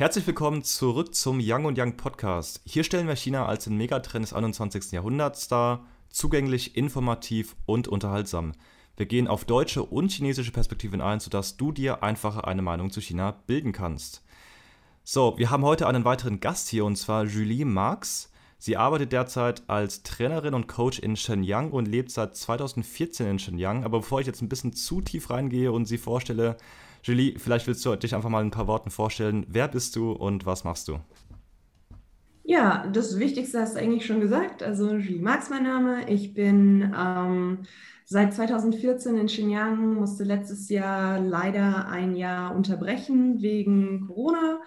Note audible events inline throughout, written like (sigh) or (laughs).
Herzlich willkommen zurück zum Young und Young Podcast. Hier stellen wir China als den Megatrend des 21. Jahrhunderts dar, zugänglich, informativ und unterhaltsam. Wir gehen auf deutsche und chinesische Perspektiven ein, sodass du dir einfach eine Meinung zu China bilden kannst. So, wir haben heute einen weiteren Gast hier und zwar Julie Marx. Sie arbeitet derzeit als Trainerin und Coach in Shenyang und lebt seit 2014 in Shenyang. Aber bevor ich jetzt ein bisschen zu tief reingehe und sie vorstelle, Julie, vielleicht willst du dich einfach mal in ein paar Worten vorstellen. Wer bist du und was machst du? Ja, das Wichtigste hast du eigentlich schon gesagt. Also Julie Marx mein Name. Ich bin ähm, seit 2014 in Xinjiang, musste letztes Jahr leider ein Jahr unterbrechen wegen Corona.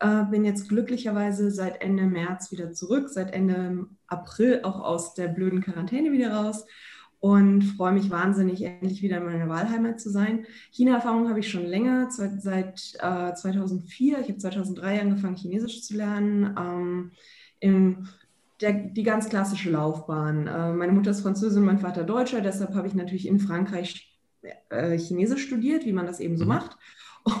Äh, bin jetzt glücklicherweise seit Ende März wieder zurück, seit Ende April auch aus der blöden Quarantäne wieder raus und freue mich wahnsinnig, endlich wieder in meiner Wahlheimat zu sein. China-Erfahrung habe ich schon länger, seit, seit äh, 2004. Ich habe 2003 angefangen, Chinesisch zu lernen. Ähm, im, der, die ganz klassische Laufbahn. Äh, meine Mutter ist Französin, mein Vater Deutscher, deshalb habe ich natürlich in Frankreich äh, Chinesisch studiert, wie man das eben so mhm. macht.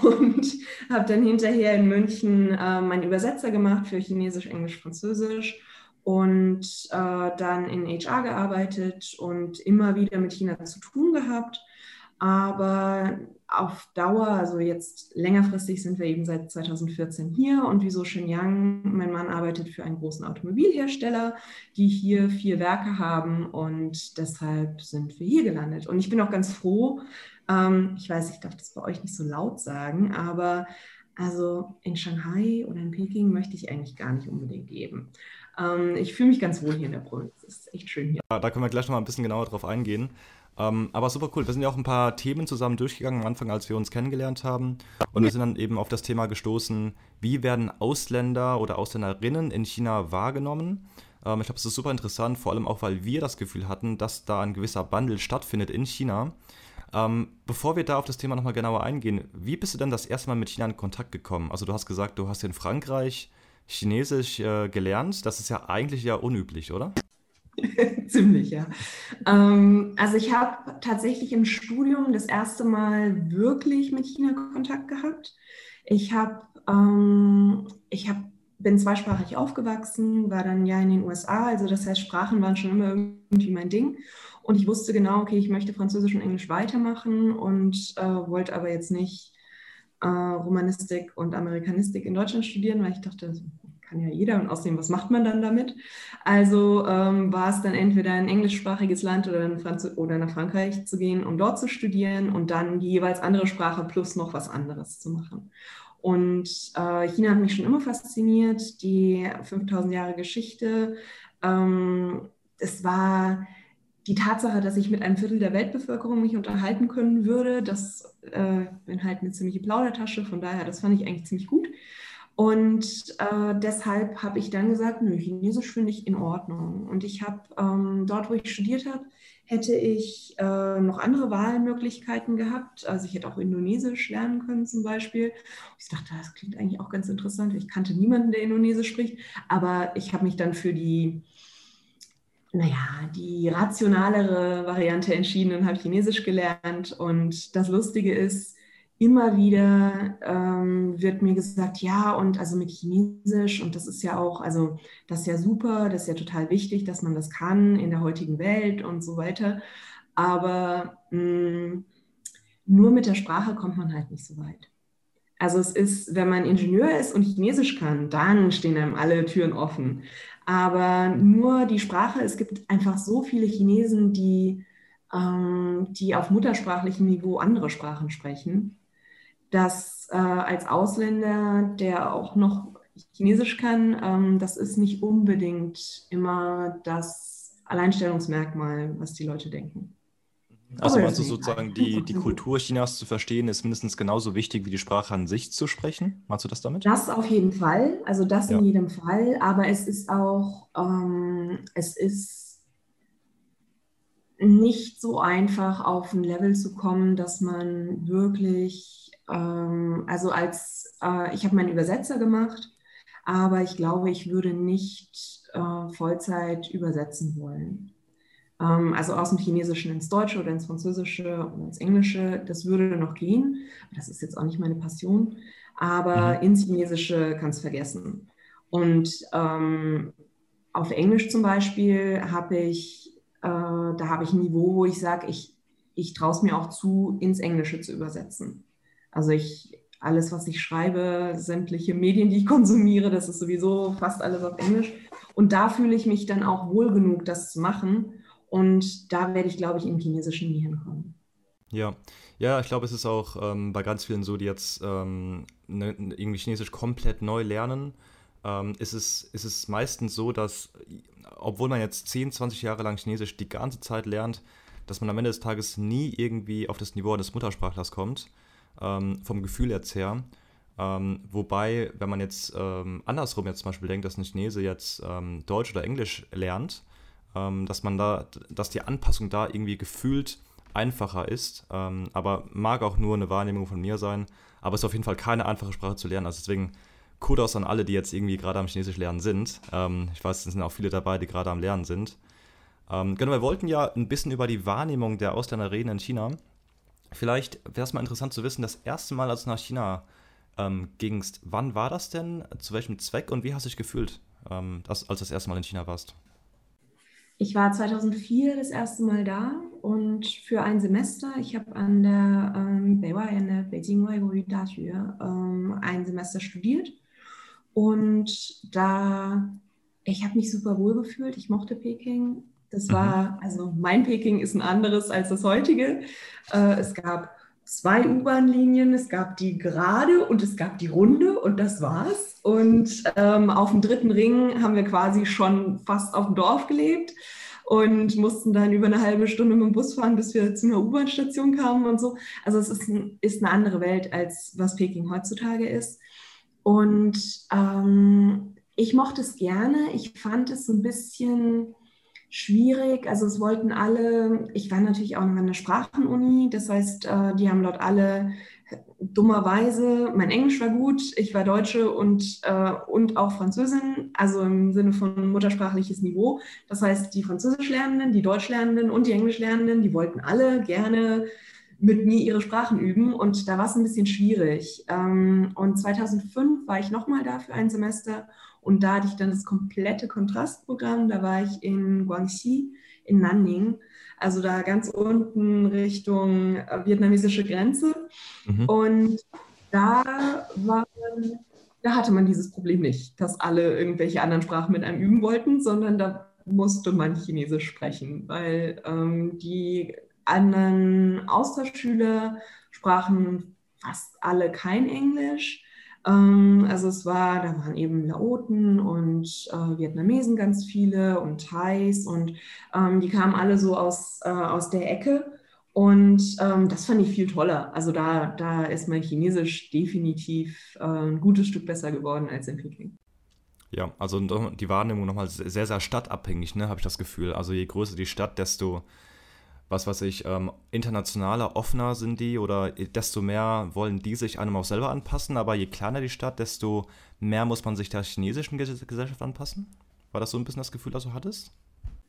Und (laughs) habe dann hinterher in München äh, meinen Übersetzer gemacht für Chinesisch, Englisch, Französisch und äh, dann in HR gearbeitet und immer wieder mit China zu tun gehabt. Aber auf Dauer, also jetzt längerfristig sind wir eben seit 2014 hier und wieso Shenyang? Mein Mann arbeitet für einen großen Automobilhersteller, die hier vier Werke haben und deshalb sind wir hier gelandet. Und ich bin auch ganz froh, ähm, ich weiß, ich darf das bei euch nicht so laut sagen, aber also in Shanghai oder in Peking möchte ich eigentlich gar nicht unbedingt leben. Ähm, ich fühle mich ganz wohl hier in der Provinz. Es ist echt schön hier. Ja, da können wir gleich noch mal ein bisschen genauer drauf eingehen. Ähm, aber super cool. Wir sind ja auch ein paar Themen zusammen durchgegangen am Anfang, als wir uns kennengelernt haben. Und wir sind dann eben auf das Thema gestoßen, wie werden Ausländer oder Ausländerinnen in China wahrgenommen? Ähm, ich glaube, es ist super interessant, vor allem auch, weil wir das Gefühl hatten, dass da ein gewisser Bundle stattfindet in China. Ähm, bevor wir da auf das Thema nochmal genauer eingehen, wie bist du denn das erste Mal mit China in Kontakt gekommen? Also du hast gesagt, du hast in Frankreich Chinesisch äh, gelernt. Das ist ja eigentlich ja unüblich, oder? (laughs) Ziemlich, ja. Ähm, also ich habe tatsächlich im Studium das erste Mal wirklich mit China Kontakt gehabt. Ich habe, ähm, ich habe bin zweisprachig aufgewachsen, war dann ja in den USA, also das heißt, Sprachen waren schon immer irgendwie mein Ding. Und ich wusste genau, okay, ich möchte Französisch und Englisch weitermachen und äh, wollte aber jetzt nicht äh, Romanistik und Amerikanistik in Deutschland studieren, weil ich dachte, das kann ja jeder und außerdem, was macht man dann damit? Also ähm, war es dann entweder ein englischsprachiges Land oder, in Franz oder nach Frankreich zu gehen, um dort zu studieren und dann die jeweils andere Sprache plus noch was anderes zu machen. Und äh, China hat mich schon immer fasziniert, die 5000 Jahre Geschichte. Ähm, es war die Tatsache, dass ich mit einem Viertel der Weltbevölkerung mich unterhalten können würde, das äh, bin halt eine ziemliche Plaudertasche, von daher, das fand ich eigentlich ziemlich gut. Und äh, deshalb habe ich dann gesagt, nö, Chinesisch finde ich in Ordnung. Und ich habe ähm, dort, wo ich studiert habe, hätte ich äh, noch andere Wahlmöglichkeiten gehabt. Also ich hätte auch Indonesisch lernen können zum Beispiel. Ich dachte, das klingt eigentlich auch ganz interessant. Ich kannte niemanden, der Indonesisch spricht. Aber ich habe mich dann für die naja, die rationalere Variante entschieden und habe Chinesisch gelernt. Und das Lustige ist, immer wieder ähm, wird mir gesagt, ja, und also mit Chinesisch, und das ist ja auch, also das ist ja super, das ist ja total wichtig, dass man das kann in der heutigen Welt und so weiter. Aber mh, mm, nur mit der Sprache kommt man halt nicht so weit. Also es ist, wenn man Ingenieur ist und Chinesisch kann, dann stehen einem alle Türen offen. Aber nur die Sprache, es gibt einfach so viele Chinesen, die, ähm, die auf muttersprachlichem Niveau andere Sprachen sprechen, dass äh, als Ausländer, der auch noch Chinesisch kann, ähm, das ist nicht unbedingt immer das Alleinstellungsmerkmal, was die Leute denken. Also meinst du sozusagen, (laughs) die, die Kultur Chinas zu verstehen, ist mindestens genauso wichtig wie die Sprache an sich zu sprechen? Meinst du das damit? Das auf jeden Fall, also das ja. in jedem Fall, aber es ist auch, ähm, es ist nicht so einfach auf ein Level zu kommen, dass man wirklich, ähm, also als, äh, ich habe meinen Übersetzer gemacht, aber ich glaube, ich würde nicht äh, Vollzeit übersetzen wollen. Ähm, also aus dem Chinesischen ins Deutsche oder ins Französische oder ins Englische, das würde noch gehen. Das ist jetzt auch nicht meine Passion. Aber mhm. ins Chinesische kannst du vergessen. Und ähm, auf Englisch zum Beispiel habe ich, äh, da habe ich ein Niveau, wo ich sage, ich, ich traue es mir auch zu, ins Englische zu übersetzen. Also ich, alles, was ich schreibe, sämtliche Medien, die ich konsumiere, das ist sowieso fast alles auf Englisch. Und da fühle ich mich dann auch wohl genug, das zu machen. Und da werde ich, glaube ich, im Chinesischen nie hinkommen. Ja, ja, ich glaube, es ist auch ähm, bei ganz vielen so, die jetzt ähm, ne, irgendwie Chinesisch komplett neu lernen. Ähm, ist, es, ist es meistens so, dass, obwohl man jetzt 10, 20 Jahre lang Chinesisch die ganze Zeit lernt, dass man am Ende des Tages nie irgendwie auf das Niveau des Muttersprachlers kommt, ähm, vom Gefühl jetzt her. Ähm, wobei, wenn man jetzt ähm, andersrum jetzt zum Beispiel denkt, dass ein Chinese jetzt Deutsch oder Englisch lernt, dass man da, dass die Anpassung da irgendwie gefühlt einfacher ist. Ähm, aber mag auch nur eine Wahrnehmung von mir sein. Aber es ist auf jeden Fall keine einfache Sprache zu lernen. Also deswegen Kudos an alle, die jetzt irgendwie gerade am Chinesisch lernen sind. Ähm, ich weiß, es sind auch viele dabei, die gerade am Lernen sind. Ähm, genau, wir wollten ja ein bisschen über die Wahrnehmung der Ausländer reden in China. Vielleicht wäre es mal interessant zu wissen, das erste Mal, als du nach China ähm, gingst, wann war das denn? Zu welchem Zweck und wie hast du dich gefühlt, ähm, als du das erste Mal in China warst? Ich war 2004 das erste Mal da und für ein Semester, ich habe an der ähm, an der Beijing Weiguoyu Daxue, ähm, ein Semester studiert und da, ich habe mich super wohl gefühlt, ich mochte Peking. Das mhm. war, also mein Peking ist ein anderes als das heutige. Äh, es gab zwei U-Bahn-Linien, es gab die gerade und es gab die runde und das war's. Und ähm, auf dem dritten Ring haben wir quasi schon fast auf dem Dorf gelebt und mussten dann über eine halbe Stunde mit dem Bus fahren, bis wir zu einer U-Bahn-Station kamen und so. Also es ist, ein, ist, eine andere Welt, als was Peking heutzutage ist. Und ähm, ich mochte es gerne. Ich fand es so ein bisschen schwierig. Also es wollten alle, ich war natürlich auch noch an der Sprachenuni, das heißt, äh, die haben dort alle dummerweise, mein Englisch war gut, ich war Deutsche und, äh, und auch Französin, also im Sinne von muttersprachliches Niveau. Das heißt, die Französischlernenden, die Deutschlernenden und die Englischlernenden, die wollten alle gerne mit mir ihre Sprachen üben und da war es ein bisschen schwierig. Ähm, und 2005 war ich nochmal da für ein Semester und da hatte ich dann das komplette Kontrastprogramm. Da war ich in Guangxi, in Nanning, also da ganz unten Richtung äh, vietnamesische Grenze. Mhm. Und da war da hatte man dieses Problem nicht, dass alle irgendwelche anderen Sprachen mit einem üben wollten, sondern da musste man Chinesisch sprechen, weil ähm, die anderen Austauschschüler sprachen fast alle kein Englisch. Ähm, also es war, da waren eben Laoten und äh, Vietnamesen ganz viele und Thais und ähm, die kamen alle so aus, äh, aus der Ecke. Und ähm, das fand ich viel toller. Also da, da ist mein Chinesisch definitiv äh, ein gutes Stück besser geworden als in Peking. Ja, also die Wahrnehmung nochmal sehr, sehr stadtabhängig, ne, habe ich das Gefühl. Also je größer die Stadt, desto was weiß ich, ähm, internationaler, offener sind die oder desto mehr wollen die sich einem auch selber anpassen, aber je kleiner die Stadt, desto mehr muss man sich der chinesischen Gesellschaft anpassen? War das so ein bisschen das Gefühl, das du hattest?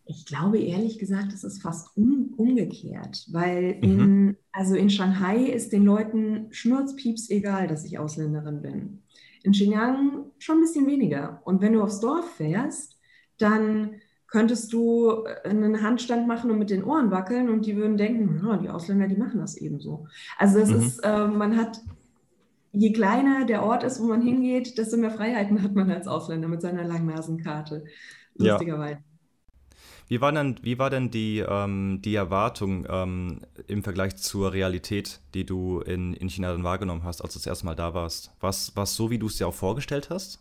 Ich glaube ehrlich gesagt, es ist fast um, umgekehrt, weil mhm. in, mhm. also in Shanghai ist den Leuten schnurzpieps egal, dass ich Ausländerin bin. In Xinjiang schon ein bisschen weniger. Und wenn du aufs Dorf fährst, dann könntest du äh, einen Handstand machen und mit den Ohren wackeln und die würden denken, ja, die Ausländer, die machen das ebenso. Also es mhm. ist, äh, man hat, je kleiner der Ort ist, wo man hingeht, desto mehr Freiheiten hat man als Ausländer mit seiner Langnasenkarte. Lustigerweise. Ja. Wie war denn, wie war denn die, ähm, die Erwartung ähm, im Vergleich zur Realität, die du in, in China dann wahrgenommen hast, als du das erste Mal da warst? Was es so, wie du es dir auch vorgestellt hast?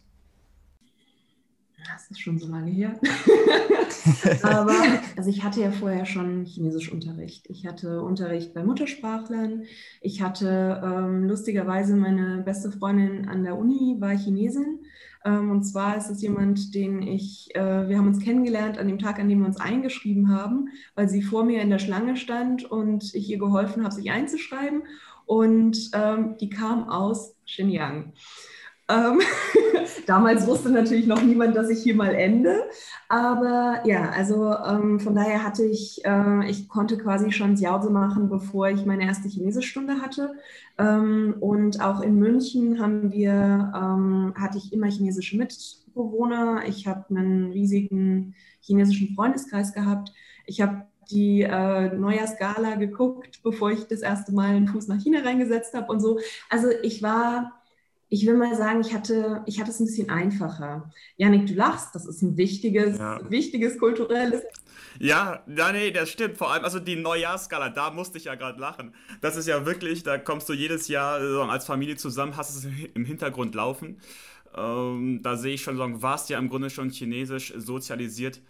Das ist schon so lange her. (laughs) Aber also ich hatte ja vorher schon Chinesischunterricht. Ich hatte Unterricht bei Muttersprachlern. Ich hatte ähm, lustigerweise meine beste Freundin an der Uni war Chinesin. Ähm, und zwar ist es jemand, den ich, äh, wir haben uns kennengelernt an dem Tag, an dem wir uns eingeschrieben haben, weil sie vor mir in der Schlange stand und ich ihr geholfen habe, sich einzuschreiben. Und ähm, die kam aus Xinjiang. Ähm, (laughs) damals wusste natürlich noch niemand, dass ich hier mal ende. Aber ja, also ähm, von daher hatte ich, äh, ich konnte quasi schon Jiaozi machen, bevor ich meine erste Chinesischstunde hatte. Ähm, und auch in München haben wir, ähm, hatte ich immer chinesische Mitbewohner. Ich habe einen riesigen chinesischen Freundeskreis gehabt. Ich habe die äh, Neujahrsgala geguckt, bevor ich das erste Mal einen Fuß nach China reingesetzt habe und so. Also ich war ich will mal sagen, ich hatte, ich hatte es ein bisschen einfacher. Janik, du lachst, das ist ein wichtiges, ja. wichtiges kulturelles. Ja, ja, nee, das stimmt. Vor allem, also die Neujahrsskala, da musste ich ja gerade lachen. Das ist ja wirklich, da kommst du jedes Jahr als Familie zusammen, hast es im Hintergrund laufen. Ähm, da sehe ich schon, so, warst ja im Grunde schon chinesisch sozialisiert,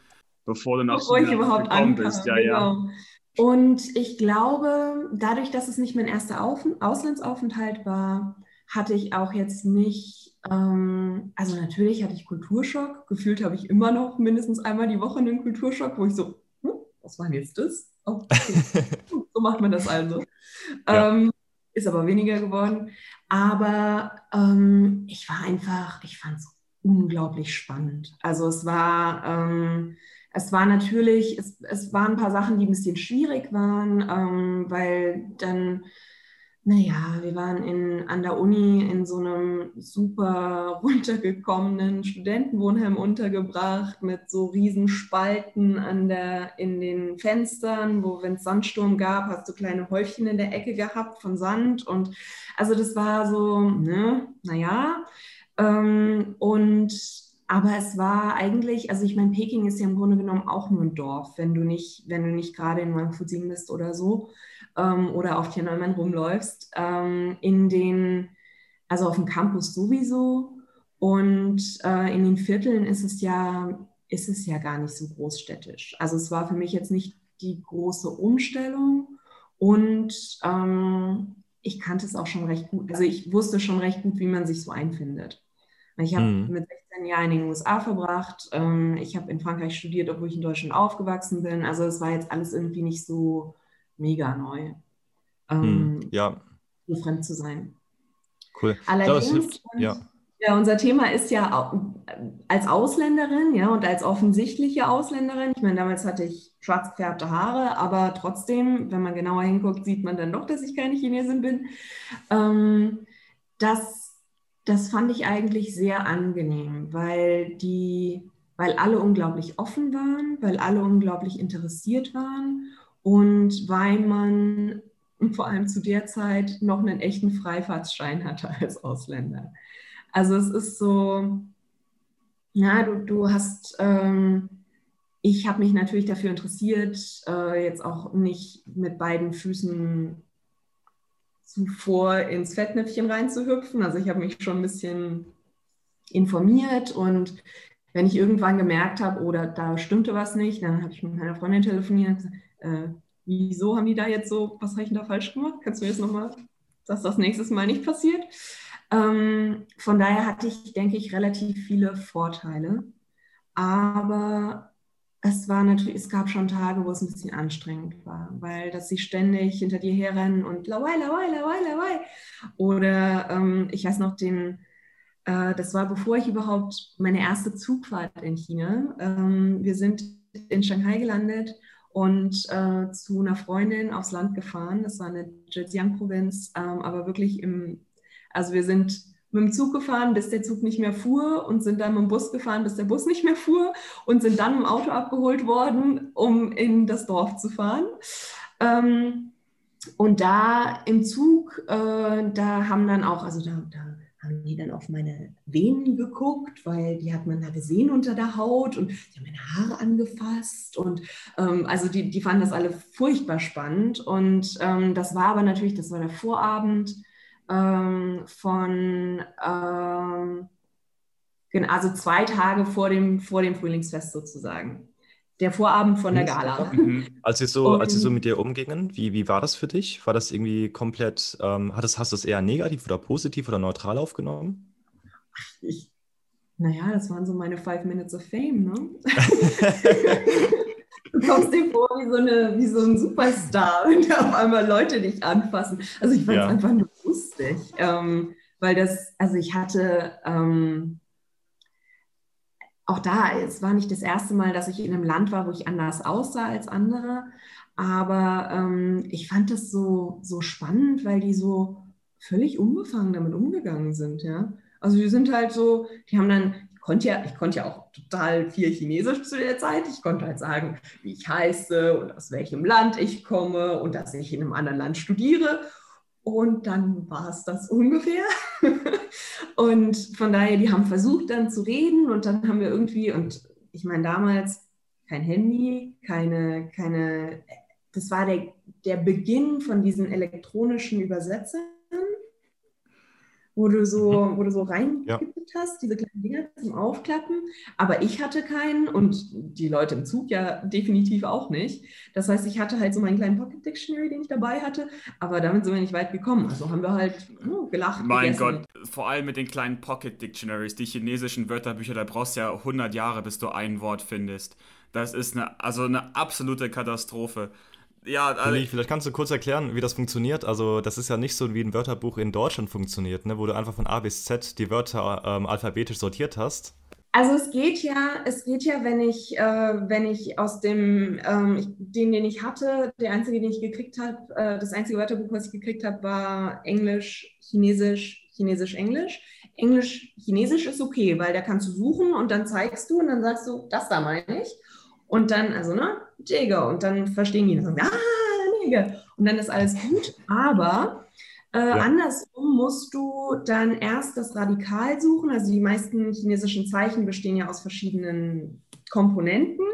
bevor du nach bevor China ich überhaupt gekommen bist. Ja, genau. ja. Und ich glaube, dadurch, dass es nicht mein erster Auf Auslandsaufenthalt war, hatte ich auch jetzt nicht, ähm, also natürlich hatte ich Kulturschock. Gefühlt habe ich immer noch mindestens einmal die Woche einen Kulturschock, wo ich so, hm, was war denn jetzt das? Oh, okay. (laughs) so macht man das also. Ja. Ähm, ist aber weniger geworden. Aber ähm, ich war einfach, ich fand es unglaublich spannend. Also es war, ähm, es war natürlich, es, es waren ein paar Sachen, die ein bisschen schwierig waren, ähm, weil dann naja, wir waren in, an der Uni in so einem super (laughs) runtergekommenen Studentenwohnheim untergebracht mit so riesen Spalten an der, in den Fenstern, wo, wenn es Sandsturm gab, hast du kleine Häufchen in der Ecke gehabt von Sand. Und also das war so, ne, naja. Ähm, und aber es war eigentlich, also ich meine, Peking ist ja im Grunde genommen auch nur ein Dorf, wenn du nicht, wenn du nicht gerade in Wangfuzing bist oder so ähm, oder auf Tiananmen rumläufst, ähm, in den, also auf dem Campus sowieso und äh, in den Vierteln ist es ja, ist es ja gar nicht so großstädtisch. Also es war für mich jetzt nicht die große Umstellung und ähm, ich kannte es auch schon recht gut. Also ich wusste schon recht gut, wie man sich so einfindet. Ich habe mhm. mit 16 Jahren in den USA verbracht. Ähm, ich habe in Frankreich studiert, obwohl ich in Deutschland aufgewachsen bin. Also es war jetzt alles irgendwie nicht so mega neu. Ähm, hm, ja. So fremd zu sein. Cool. Allerdings, hilft, ja. ja. unser Thema ist ja als Ausländerin, ja, und als offensichtliche Ausländerin. Ich meine, damals hatte ich schwarz gefärbte Haare, aber trotzdem, wenn man genauer hinguckt, sieht man dann doch, dass ich keine Chinesin bin. Ähm, das, das fand ich eigentlich sehr angenehm, weil die, weil alle unglaublich offen waren, weil alle unglaublich interessiert waren und weil man vor allem zu der Zeit noch einen echten Freifahrtsschein hatte als Ausländer. Also es ist so, ja, du, du hast, ähm, ich habe mich natürlich dafür interessiert, äh, jetzt auch nicht mit beiden Füßen zuvor ins Fettnäpfchen reinzuhüpfen. Also ich habe mich schon ein bisschen informiert und wenn ich irgendwann gemerkt habe, oder da stimmte was nicht, dann habe ich mit meiner Freundin telefoniert und gesagt, äh, wieso haben die da jetzt so, was habe ich denn da falsch gemacht? Kannst du mir jetzt nochmal, dass das nächstes Mal nicht passiert? Ähm, von daher hatte ich, denke ich, relativ viele Vorteile. Aber es war natürlich, es gab schon Tage, wo es ein bisschen anstrengend war, weil dass sie ständig hinter dir herrennen und lawai, lawai, lawai, lawai. Oder ähm, ich weiß noch den, äh, das war bevor ich überhaupt meine erste Zugfahrt in China. Ähm, wir sind in Shanghai gelandet und äh, zu einer Freundin aufs Land gefahren. Das war eine Zhejiang-Provinz, ähm, aber wirklich im, also wir sind mit dem Zug gefahren, bis der Zug nicht mehr fuhr und sind dann mit dem Bus gefahren, bis der Bus nicht mehr fuhr und sind dann im Auto abgeholt worden, um in das Dorf zu fahren. Ähm, und da im Zug, äh, da haben dann auch, also da, da haben die dann auf meine Venen geguckt, weil die hat man da gesehen unter der Haut und die haben meine Haare angefasst und ähm, also die, die fanden das alle furchtbar spannend und ähm, das war aber natürlich, das war der Vorabend ähm, von, ähm, also zwei Tage vor dem, vor dem Frühlingsfest sozusagen der Vorabend von der Gala. (laughs) Mhm. Als, sie so, als sie so mit dir umgingen, wie, wie war das für dich? War das irgendwie komplett, ähm, hattest, hast du es eher negativ oder positiv oder neutral aufgenommen? Ich, naja, das waren so meine Five Minutes of Fame, ne? (laughs) du kommst dir vor wie so, eine, wie so ein Superstar, (laughs) wenn da auf einmal Leute dich anfassen. Also ich fand es ja. einfach nur lustig. Ähm, weil das, also ich hatte ähm, auch da, es war nicht das erste Mal, dass ich in einem Land war, wo ich anders aussah als andere, aber ähm, ich fand das so, so spannend, weil die so völlig unbefangen damit umgegangen sind, ja. Also wir sind halt so, die haben dann, ich konnte ja, ich konnte ja auch total viel Chinesisch zu der Zeit. Ich konnte halt sagen, wie ich heiße und aus welchem Land ich komme und dass ich in einem anderen Land studiere. Und dann war es das ungefähr. (laughs) und von daher, die haben versucht dann zu reden und dann haben wir irgendwie, und ich meine damals kein Handy, keine, keine, das war der, der Beginn von diesen elektronischen Übersetzern wo du so, mhm. wo du so reingekippt ja. hast, diese kleinen Dinger zum Aufklappen. Aber ich hatte keinen und die Leute im Zug ja definitiv auch nicht. Das heißt, ich hatte halt so meinen kleinen Pocket Dictionary, den ich dabei hatte, aber damit sind wir nicht weit gekommen. Also haben wir halt oh, gelacht. Mein gegessen. Gott, vor allem mit den kleinen Pocket Dictionaries, die chinesischen Wörterbücher, da brauchst du ja 100 Jahre, bis du ein Wort findest. Das ist eine, also eine absolute Katastrophe. Ja, also vielleicht kannst du kurz erklären, wie das funktioniert. Also, das ist ja nicht so, wie ein Wörterbuch in Deutschland funktioniert, ne? wo du einfach von A bis Z die Wörter ähm, alphabetisch sortiert hast. Also es geht ja, es geht ja, wenn ich, äh, wenn ich aus dem, ähm, den, den ich hatte, der einzige, den ich gekriegt habe, äh, das einzige Wörterbuch, was ich gekriegt habe, war Englisch, Chinesisch, Chinesisch, Englisch. Englisch, Chinesisch ist okay, weil da kannst du suchen und dann zeigst du und dann sagst du, das da meine ich. Und dann, also, ne, Jäger. Und dann verstehen die und sagen, ah, Jäger. Und dann ist alles gut. Aber äh, ja. andersrum musst du dann erst das Radikal suchen. Also die meisten chinesischen Zeichen bestehen ja aus verschiedenen Komponenten.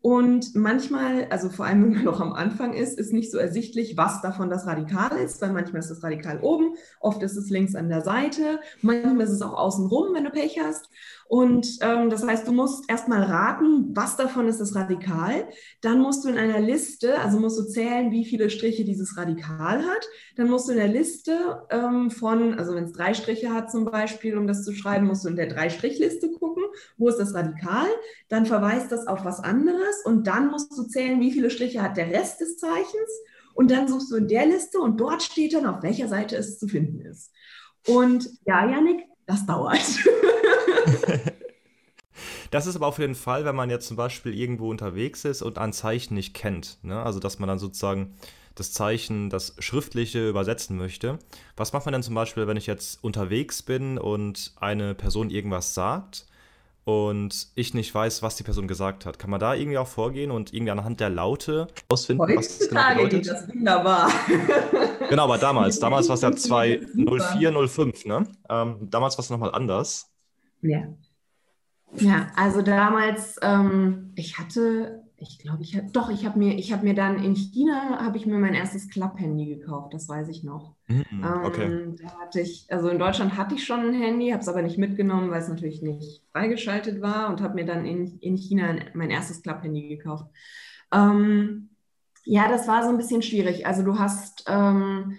Und manchmal, also vor allem wenn man noch am Anfang ist, ist nicht so ersichtlich, was davon das Radikal ist, weil manchmal ist das Radikal oben, oft ist es links an der Seite, manchmal ist es auch außenrum, wenn du Pech hast. Und ähm, das heißt, du musst erstmal raten, was davon ist das Radikal. Dann musst du in einer Liste, also musst du zählen, wie viele Striche dieses Radikal hat. Dann musst du in der Liste ähm, von, also wenn es drei Striche hat zum Beispiel, um das zu schreiben, musst du in der Drei-Strich-Liste gucken, wo ist das Radikal. Dann verweist das auf was anderes und dann musst du zählen, wie viele Striche hat der Rest des Zeichens. Und dann suchst du in der Liste und dort steht dann, auf welcher Seite es zu finden ist. Und ja, Janik, das dauert. (laughs) (laughs) Das ist aber auch für den Fall, wenn man jetzt zum Beispiel irgendwo unterwegs ist und ein Zeichen nicht kennt. Ne? Also, dass man dann sozusagen das Zeichen, das Schriftliche übersetzen möchte. Was macht man denn zum Beispiel, wenn ich jetzt unterwegs bin und eine Person irgendwas sagt und ich nicht weiß, was die Person gesagt hat? Kann man da irgendwie auch vorgehen und irgendwie anhand der Laute ausfinden, was das genau bedeutet? Geht das wunderbar. genau, aber damals, (laughs) damals war es ja 204, 05, ne? Ähm, damals war es nochmal anders. Ja. Ja, also damals, ähm, ich hatte, ich glaube, ich hatte, doch, ich habe mir, ich habe mir dann in China, habe ich mir mein erstes Klapp-Handy gekauft, das weiß ich noch. Mhm, okay. Ähm, da hatte ich, also in Deutschland hatte ich schon ein Handy, habe es aber nicht mitgenommen, weil es natürlich nicht freigeschaltet war und habe mir dann in, in China mein erstes Klapp-Handy gekauft. Ähm, ja, das war so ein bisschen schwierig. Also du hast, ähm,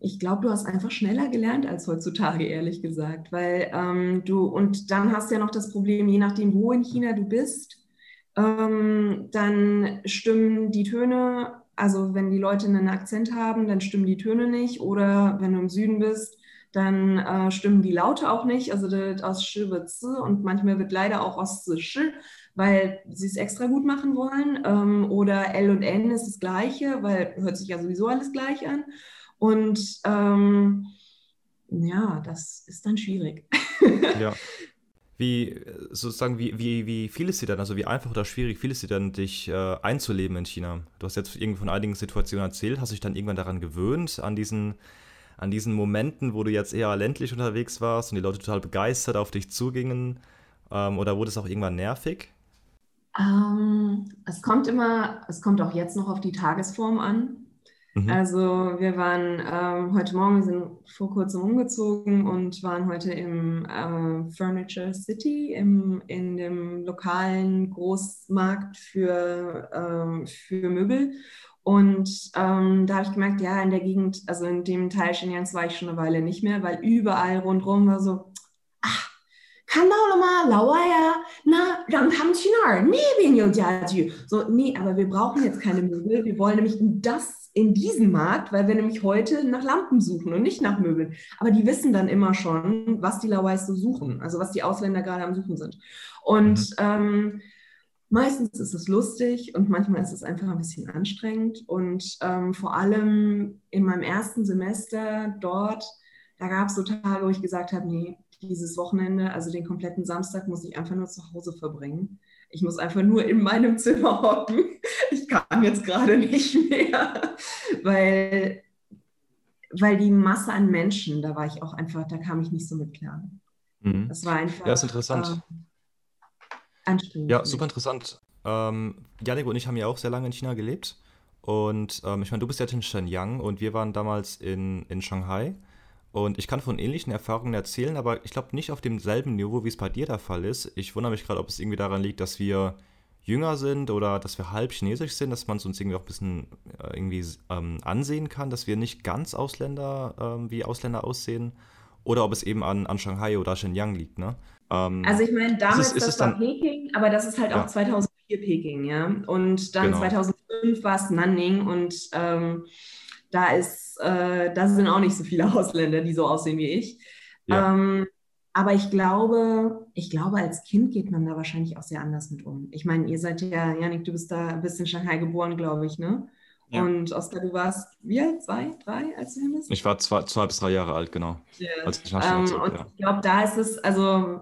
ich glaube, du hast einfach schneller gelernt als heutzutage, ehrlich gesagt, weil ähm, du, und dann hast ja noch das Problem, je nachdem, wo in China du bist, ähm, dann stimmen die Töne, also wenn die Leute einen Akzent haben, dann stimmen die Töne nicht, oder wenn du im Süden bist, dann äh, stimmen die Laute auch nicht, also aus Sch wird Z und manchmal wird leider auch aus Sch, weil sie es extra gut machen wollen, ähm, oder L und N ist das gleiche, weil hört sich ja sowieso alles gleich an. Und ähm, ja, das ist dann schwierig. ja. Wie, sozusagen, wie, wie, wie viel ist sie denn, also wie einfach oder schwierig viel ist sie denn, dich äh, einzuleben in China? Du hast jetzt irgendwie von einigen Situationen erzählt, hast du dich dann irgendwann daran gewöhnt, an diesen, an diesen Momenten, wo du jetzt eher ländlich unterwegs warst und die Leute total begeistert auf dich zugingen? Ähm, oder wurde es auch irgendwann nervig? Ähm, es kommt immer, es kommt auch jetzt noch auf die Tagesform an. Mhm. Also wir waren ähm, heute Morgen, wir sind vor kurzem umgezogen und waren heute im äh, Furniture City, im, in dem lokalen Großmarkt für, ähm, für Möbel. Und ähm, da habe ich gemerkt, ja, in der Gegend, also in dem Teil Shenyans war ich schon eine Weile nicht mehr, weil überall rundherum war so, 看到了吗？老外呀，那让他们去那儿，那边有家具。So, nee, aber wir brauchen jetzt keine Möbel. Wir wollen nämlich das in diesen Markt, weil wir nämlich heute nach Lampen suchen und nicht nach Möbeln. Aber die wissen dann immer schon, was die Lawais so suchen, also was die Ausländer gerade am Suchen sind. Und mhm. ähm, meistens ist es lustig und manchmal ist es einfach ein bisschen anstrengend. Und ähm, vor allem in meinem ersten Semester dort, da gab es so Tage, wo ich gesagt habe, nee, dieses Wochenende, also den kompletten Samstag, muss ich einfach nur zu Hause verbringen. Ich muss einfach nur in meinem Zimmer hocken. Ich kann jetzt gerade nicht mehr, weil, weil die Masse an Menschen, da war ich auch einfach, da kam ich nicht so mit klar. Mhm. Das war einfach. Ja, ist interessant. Äh, anstrengend. Ja, super interessant. Ähm, Janik und ich haben ja auch sehr lange in China gelebt. Und ähm, ich meine, du bist jetzt in Shenyang und wir waren damals in, in Shanghai. Und ich kann von ähnlichen Erfahrungen erzählen, aber ich glaube nicht auf demselben Niveau, wie es bei dir der Fall ist. Ich wundere mich gerade, ob es irgendwie daran liegt, dass wir jünger sind oder dass wir halb chinesisch sind, dass man es uns irgendwie auch ein bisschen äh, irgendwie ähm, ansehen kann, dass wir nicht ganz Ausländer ähm, wie Ausländer aussehen. Oder ob es eben an, an Shanghai oder Shenyang liegt, ne? Ähm, also ich meine, damals ist es, ist das war Peking, aber das ist halt ja. auch 2004 Peking, ja. Und dann genau. 2005 war es Nanning und ähm, da ist, äh, da sind auch nicht so viele (laughs) Ausländer, die so aussehen wie ich. Ja. Ähm, aber ich glaube, ich glaube, als Kind geht man da wahrscheinlich auch sehr anders mit um. Ich meine, ihr seid ja, Janik, du bist da, bist in Shanghai geboren, glaube ich, ne? Ja. Und Oskar, du warst wie alt? Zwei, drei, als du hin bist? Ich war zwei, zwei bis drei Jahre alt, genau. Yeah. Ähm, und ja. ich glaube, da ist es, also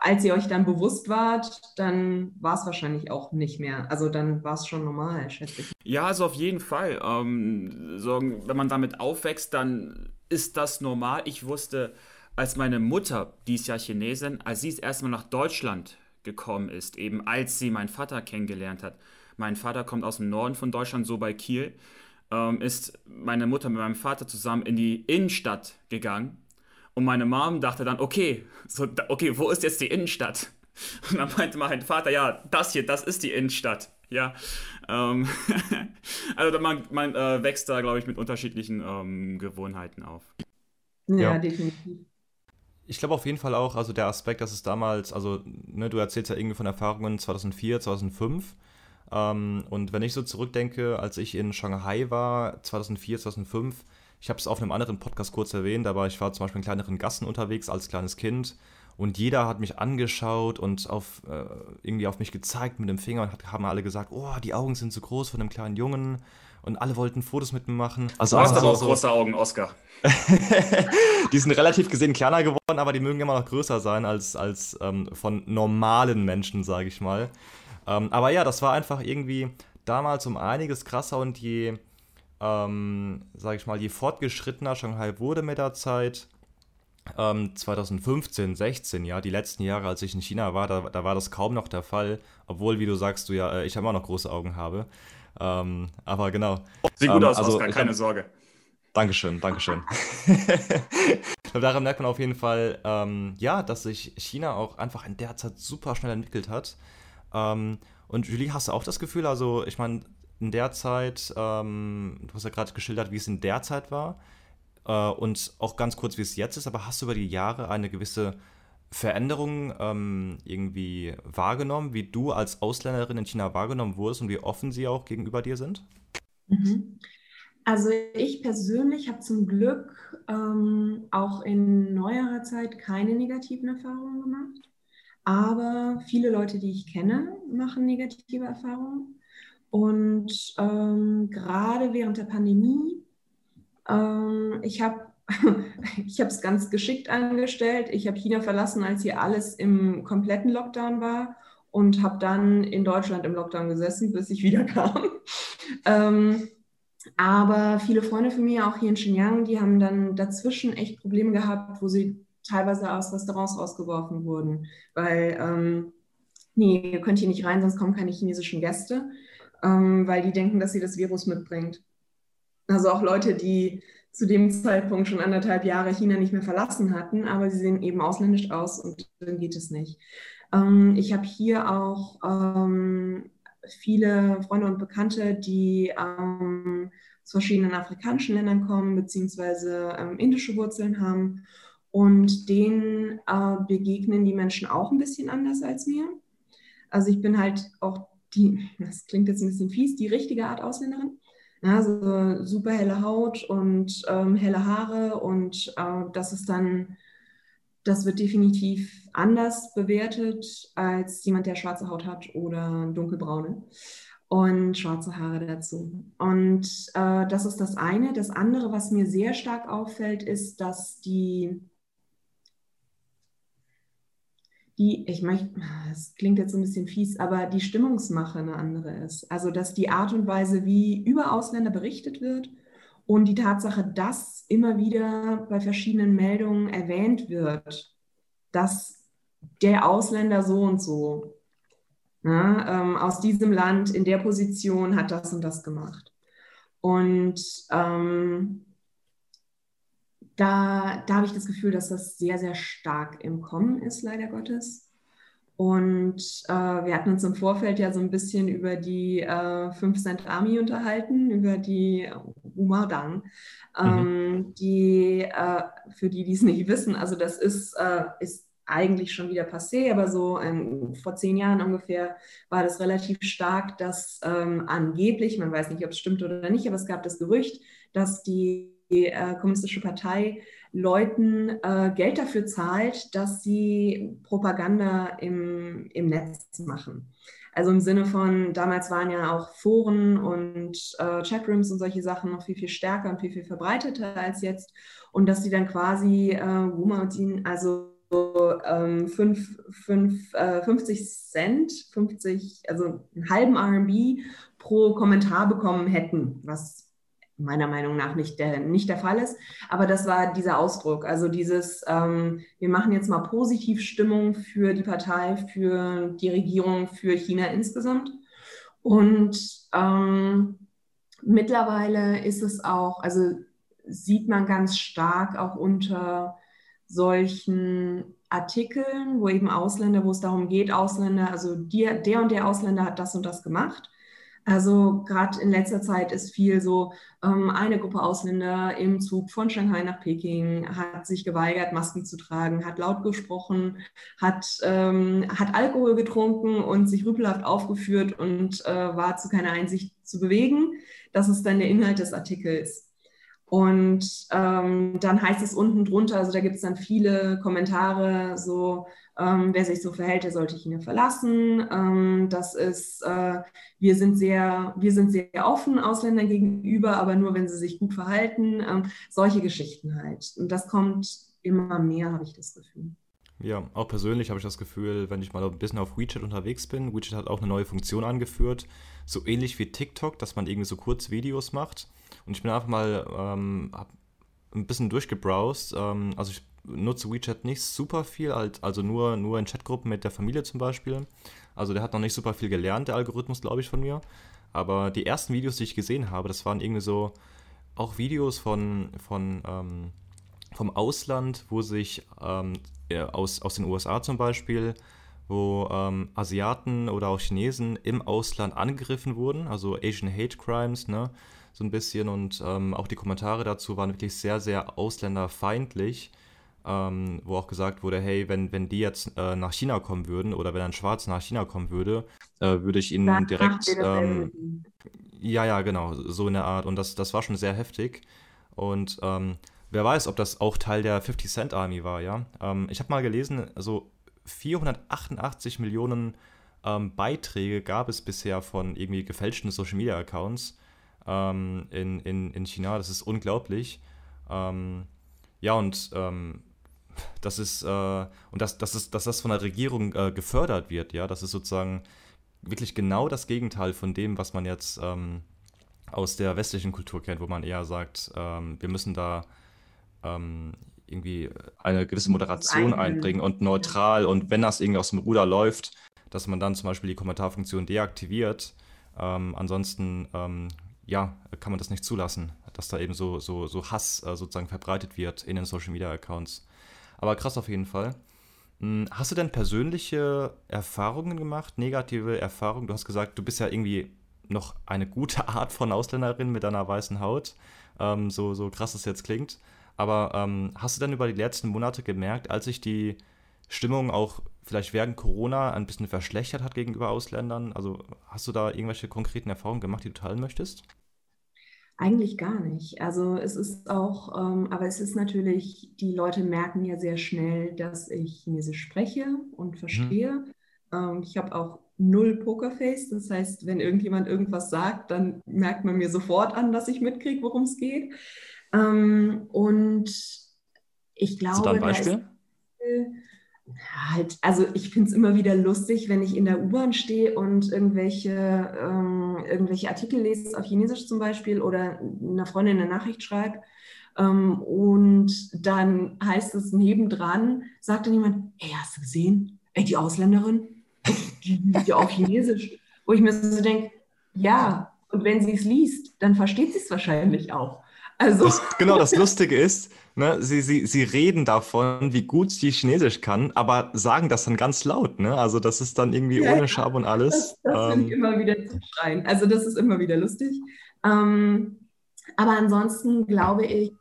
als ihr euch dann bewusst wart, dann war es wahrscheinlich auch nicht mehr. Also dann war es schon normal, schätze ich. Ja, also auf jeden Fall. Ähm, so, wenn man damit aufwächst, dann ist das normal. Ich wusste, als meine Mutter, die ist ja Chinesin, als sie das erste Mal nach Deutschland gekommen ist, eben als sie meinen Vater kennengelernt hat. Mein Vater kommt aus dem Norden von Deutschland, so bei Kiel. Ähm, ist meine Mutter mit meinem Vater zusammen in die Innenstadt gegangen und meine Mom dachte dann, okay, so, okay, wo ist jetzt die Innenstadt? Und dann meinte mein Vater, ja, das hier, das ist die Innenstadt. Ja, ähm, (laughs) also man, man äh, wächst da, glaube ich, mit unterschiedlichen ähm, Gewohnheiten auf. Ja, ja. definitiv. Ich glaube auf jeden Fall auch, also der Aspekt, dass es damals, also ne, du erzählst ja irgendwie von Erfahrungen 2004, 2005. Ähm, und wenn ich so zurückdenke, als ich in Shanghai war, 2004, 2005, ich habe es auf einem anderen Podcast kurz erwähnt, aber ich war zum Beispiel in kleineren Gassen unterwegs als kleines Kind und jeder hat mich angeschaut und auf, äh, irgendwie auf mich gezeigt mit dem Finger und hat, haben alle gesagt, oh, die Augen sind so groß von dem kleinen Jungen und alle wollten Fotos mit mir machen. Also du hast aber auch so große Augen, Oscar. (laughs) die sind relativ gesehen kleiner geworden, aber die mögen immer noch größer sein als, als ähm, von normalen Menschen, sage ich mal. Ähm, aber ja, das war einfach irgendwie damals um einiges krasser und je ähm, sage ich mal, je fortgeschrittener Shanghai wurde mit der Zeit, ähm, 2015, 16, ja, die letzten Jahre, als ich in China war, da, da war das kaum noch der Fall, obwohl, wie du sagst, du ja, äh, ich immer noch große Augen habe. Ähm, aber genau. Sieht gut ähm, aus, also, Oskar, keine Sorge. Dankeschön, Dankeschön. (laughs) glaube, daran merkt man auf jeden Fall, ähm, ja, dass sich China auch einfach in der Zeit super schnell entwickelt hat. Ähm, und Julie, hast du auch das Gefühl, also ich meine, in der Zeit, ähm, du hast ja gerade geschildert, wie es in der Zeit war äh, und auch ganz kurz, wie es jetzt ist, aber hast du über die Jahre eine gewisse Veränderung ähm, irgendwie wahrgenommen, wie du als Ausländerin in China wahrgenommen wurdest und wie offen sie auch gegenüber dir sind? Mhm. Also ich persönlich habe zum Glück ähm, auch in neuerer Zeit keine negativen Erfahrungen gemacht. Aber viele Leute, die ich kenne, machen negative Erfahrungen. Und ähm, gerade während der Pandemie, ähm, ich habe (laughs) ich es ganz geschickt angestellt. Ich habe China verlassen, als hier alles im kompletten Lockdown war und habe dann in Deutschland im Lockdown gesessen, bis ich (laughs) wieder kam. ähm, aber viele Freunde von mir, auch hier in Xinjiang, die haben dann dazwischen echt Probleme gehabt, wo sie teilweise aus Restaurants rausgeworfen wurden, weil, ähm, nee, ihr könnt hier nicht rein, sonst kommen keine chinesischen Gäste ähm, weil die denken, dass sie das Virus mitbringt. Also auch Leute, die zu dem Zeitpunkt schon anderthalb Jahre China nicht mehr verlassen hatten, aber sie sehen eben ausländisch aus und dann geht es nicht. Ähm, ich habe hier auch ähm, viele Freunde und Bekannte, die ähm, aus verschiedenen afrikanischen Ländern kommen, beziehungsweise ähm, indische Wurzeln haben. Und denen äh, begegnen die Menschen auch ein bisschen anders als mir. Also ich bin halt auch die, (laughs) das klingt jetzt ein bisschen fies, die richtige Art Ausländerin. Also super helle Haut und ähm, helle Haare und äh, das ist dann, das wird definitiv anders bewertet als jemand, der schwarze Haut hat oder dunkelbraune und schwarze Haare dazu. Und äh, das ist das eine. Das andere, was mir sehr stark auffällt, ist, dass die die, ich möchte, es klingt jetzt so ein bisschen fies, aber die Stimmungsmache eine andere ist. Also, dass die Art und Weise, wie über Ausländer berichtet wird und die Tatsache, dass immer wieder bei verschiedenen Meldungen erwähnt wird, dass der Ausländer so und so ja, ähm, aus diesem Land in der Position hat das und das gemacht. Und ähm, da, da habe ich das Gefühl, dass das sehr, sehr stark im Kommen ist, leider Gottes. Und äh, wir hatten uns im Vorfeld ja so ein bisschen über die äh, 5 Cent Army unterhalten, über die Umadang. Ähm, mhm. Die, äh, für die, die es nicht wissen, also das ist, äh, ist eigentlich schon wieder passé, aber so ähm, vor zehn Jahren ungefähr war das relativ stark, dass ähm, angeblich, man weiß nicht, ob es stimmt oder nicht, aber es gab das Gerücht, dass die die äh, Kommunistische Partei Leuten äh, Geld dafür zahlt, dass sie Propaganda im, im Netz machen. Also im Sinne von, damals waren ja auch Foren und äh, Chatrooms und solche Sachen noch viel, viel stärker und viel, viel verbreiteter als jetzt. Und dass sie dann quasi äh, also ähm, fünf, fünf, äh, 50 Cent, 50, also einen halben RB pro Kommentar bekommen hätten, was meiner Meinung nach nicht der, nicht der Fall ist. Aber das war dieser Ausdruck, also dieses, ähm, wir machen jetzt mal positiv Stimmung für die Partei, für die Regierung, für China insgesamt. Und ähm, mittlerweile ist es auch, also sieht man ganz stark auch unter solchen Artikeln, wo eben Ausländer, wo es darum geht, Ausländer, also die, der und der Ausländer hat das und das gemacht also gerade in letzter Zeit ist viel so, ähm, eine Gruppe Ausländer im Zug von Shanghai nach Peking hat sich geweigert, Masken zu tragen, hat laut gesprochen, hat, ähm, hat Alkohol getrunken und sich rüpelhaft aufgeführt und äh, war zu keiner Einsicht zu bewegen. Das ist dann der Inhalt des Artikels. Und ähm, dann heißt es unten drunter, also da gibt es dann viele Kommentare, so ähm, wer sich so verhält, der sollte China verlassen. Ähm, das ist, äh, wir sind sehr, wir sind sehr offen Ausländern gegenüber, aber nur wenn sie sich gut verhalten. Ähm, solche Geschichten halt. Und das kommt immer mehr, habe ich das Gefühl. Ja, auch persönlich habe ich das Gefühl, wenn ich mal ein bisschen auf WeChat unterwegs bin, WeChat hat auch eine neue Funktion angeführt, so ähnlich wie TikTok, dass man irgendwie so kurz Videos macht und ich bin einfach mal ähm, ein bisschen durchgebrowst. Ähm, also ich nutze WeChat nicht super viel, also nur, nur in Chatgruppen mit der Familie zum Beispiel. Also der hat noch nicht super viel gelernt, der Algorithmus, glaube ich, von mir. Aber die ersten Videos, die ich gesehen habe, das waren irgendwie so auch Videos von, von ähm, vom Ausland, wo sich ähm, aus, aus den USA zum Beispiel, wo ähm, Asiaten oder auch Chinesen im Ausland angegriffen wurden, also Asian Hate Crimes, ne? So ein bisschen und ähm, auch die Kommentare dazu waren wirklich sehr, sehr ausländerfeindlich, ähm, wo auch gesagt wurde, hey, wenn, wenn die jetzt äh, nach China kommen würden oder wenn ein Schwarz nach China kommen würde, äh, würde ich ihnen Dann direkt... Ähm, ja, ja, genau, so in der Art. Und das, das war schon sehr heftig. Und ähm, wer weiß, ob das auch Teil der 50 Cent Army war, ja. Ähm, ich habe mal gelesen, also 488 Millionen ähm, Beiträge gab es bisher von irgendwie gefälschten Social Media Accounts ähm, in, in, in China. Das ist unglaublich. Ähm, ja, und ähm, (laughs) das ist, äh, und das, das ist, dass das von der Regierung äh, gefördert wird, ja, das ist sozusagen wirklich genau das Gegenteil von dem, was man jetzt ähm, aus der westlichen Kultur kennt, wo man eher sagt, ähm, wir müssen da irgendwie eine gewisse Moderation einbringen und neutral und wenn das irgendwie aus dem Ruder läuft, dass man dann zum Beispiel die Kommentarfunktion deaktiviert. Ähm, ansonsten ähm, ja, kann man das nicht zulassen, dass da eben so, so, so Hass äh, sozusagen verbreitet wird in den Social Media Accounts. Aber krass auf jeden Fall. Hm, hast du denn persönliche Erfahrungen gemacht, negative Erfahrungen? Du hast gesagt, du bist ja irgendwie noch eine gute (laughs) Art von Ausländerin mit deiner weißen Haut, ähm, so, so krass es jetzt klingt. Aber ähm, hast du denn über die letzten Monate gemerkt, als sich die Stimmung auch vielleicht während Corona ein bisschen verschlechtert hat gegenüber Ausländern? Also hast du da irgendwelche konkreten Erfahrungen gemacht, die du teilen möchtest? Eigentlich gar nicht. Also es ist auch, ähm, aber es ist natürlich, die Leute merken ja sehr schnell, dass ich Chinesisch spreche und mhm. verstehe. Mhm. Ähm, ich habe auch null Pokerface. Das heißt, wenn irgendjemand irgendwas sagt, dann merkt man mir sofort an, dass ich mitkriege, worum es geht. Ähm, und ich glaube, Hast du da ein Beispiel? Halt, also ich finde es immer wieder lustig, wenn ich in der U-Bahn stehe und irgendwelche, ähm, irgendwelche Artikel lese, auf Chinesisch zum Beispiel, oder einer Freundin eine Nachricht schreibe. Ähm, und dann heißt es nebendran, sagt dann jemand, ey, hast du gesehen? Ey, die Ausländerin, die liest ja auch Chinesisch. Wo ich mir so denke, ja, und wenn sie es liest, dann versteht sie es wahrscheinlich auch. Also. Das, genau, das Lustige ist, ne, sie, sie, sie reden davon, wie gut sie Chinesisch kann, aber sagen das dann ganz laut. Ne? Also das ist dann irgendwie ja, ohne Schab und alles. Das, das ähm, ich immer wieder zu schreien. Also das ist immer wieder lustig. Ähm, aber ansonsten glaube ich,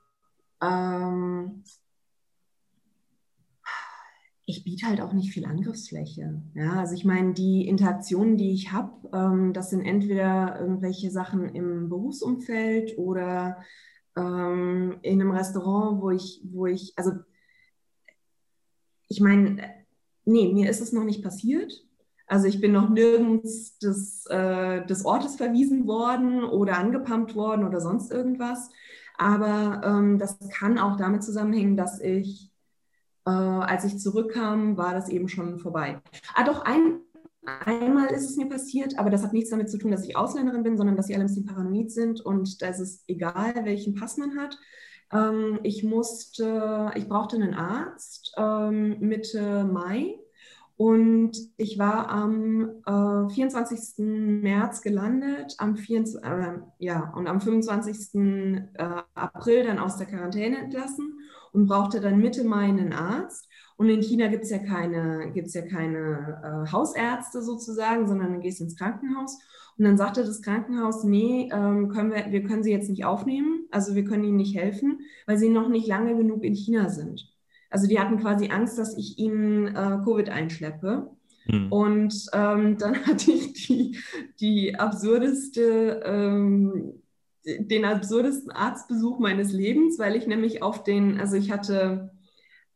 ähm, ich biete halt auch nicht viel Angriffsfläche. Ja, also ich meine, die Interaktionen, die ich habe, ähm, das sind entweder irgendwelche Sachen im Berufsumfeld oder ähm, in einem Restaurant, wo ich, wo ich, also ich meine, nee, mir ist es noch nicht passiert. Also ich bin noch nirgends des, äh, des Ortes verwiesen worden oder angepumpt worden oder sonst irgendwas. Aber ähm, das kann auch damit zusammenhängen, dass ich, äh, als ich zurückkam, war das eben schon vorbei. Ah, doch, ein, Einmal ist es mir passiert, aber das hat nichts damit zu tun, dass ich Ausländerin bin, sondern dass sie alle ein bisschen paranoid sind und da ist es egal, welchen Pass man hat. Ähm, ich musste, ich brauchte einen Arzt ähm, Mitte Mai und ich war am äh, 24. März gelandet, am 24, äh, ja, und am 25. Äh, April dann aus der Quarantäne entlassen und brauchte dann Mitte Mai einen Arzt. Und in China gibt es ja keine, gibt's ja keine äh, Hausärzte sozusagen, sondern du gehst ins Krankenhaus. Und dann sagte das Krankenhaus, nee, ähm, können wir, wir können sie jetzt nicht aufnehmen, also wir können ihnen nicht helfen, weil sie noch nicht lange genug in China sind. Also die hatten quasi Angst, dass ich ihnen äh, Covid einschleppe. Hm. Und ähm, dann (laughs) hatte ich die, die absurdeste, ähm, den absurdesten Arztbesuch meines Lebens, weil ich nämlich auf den, also ich hatte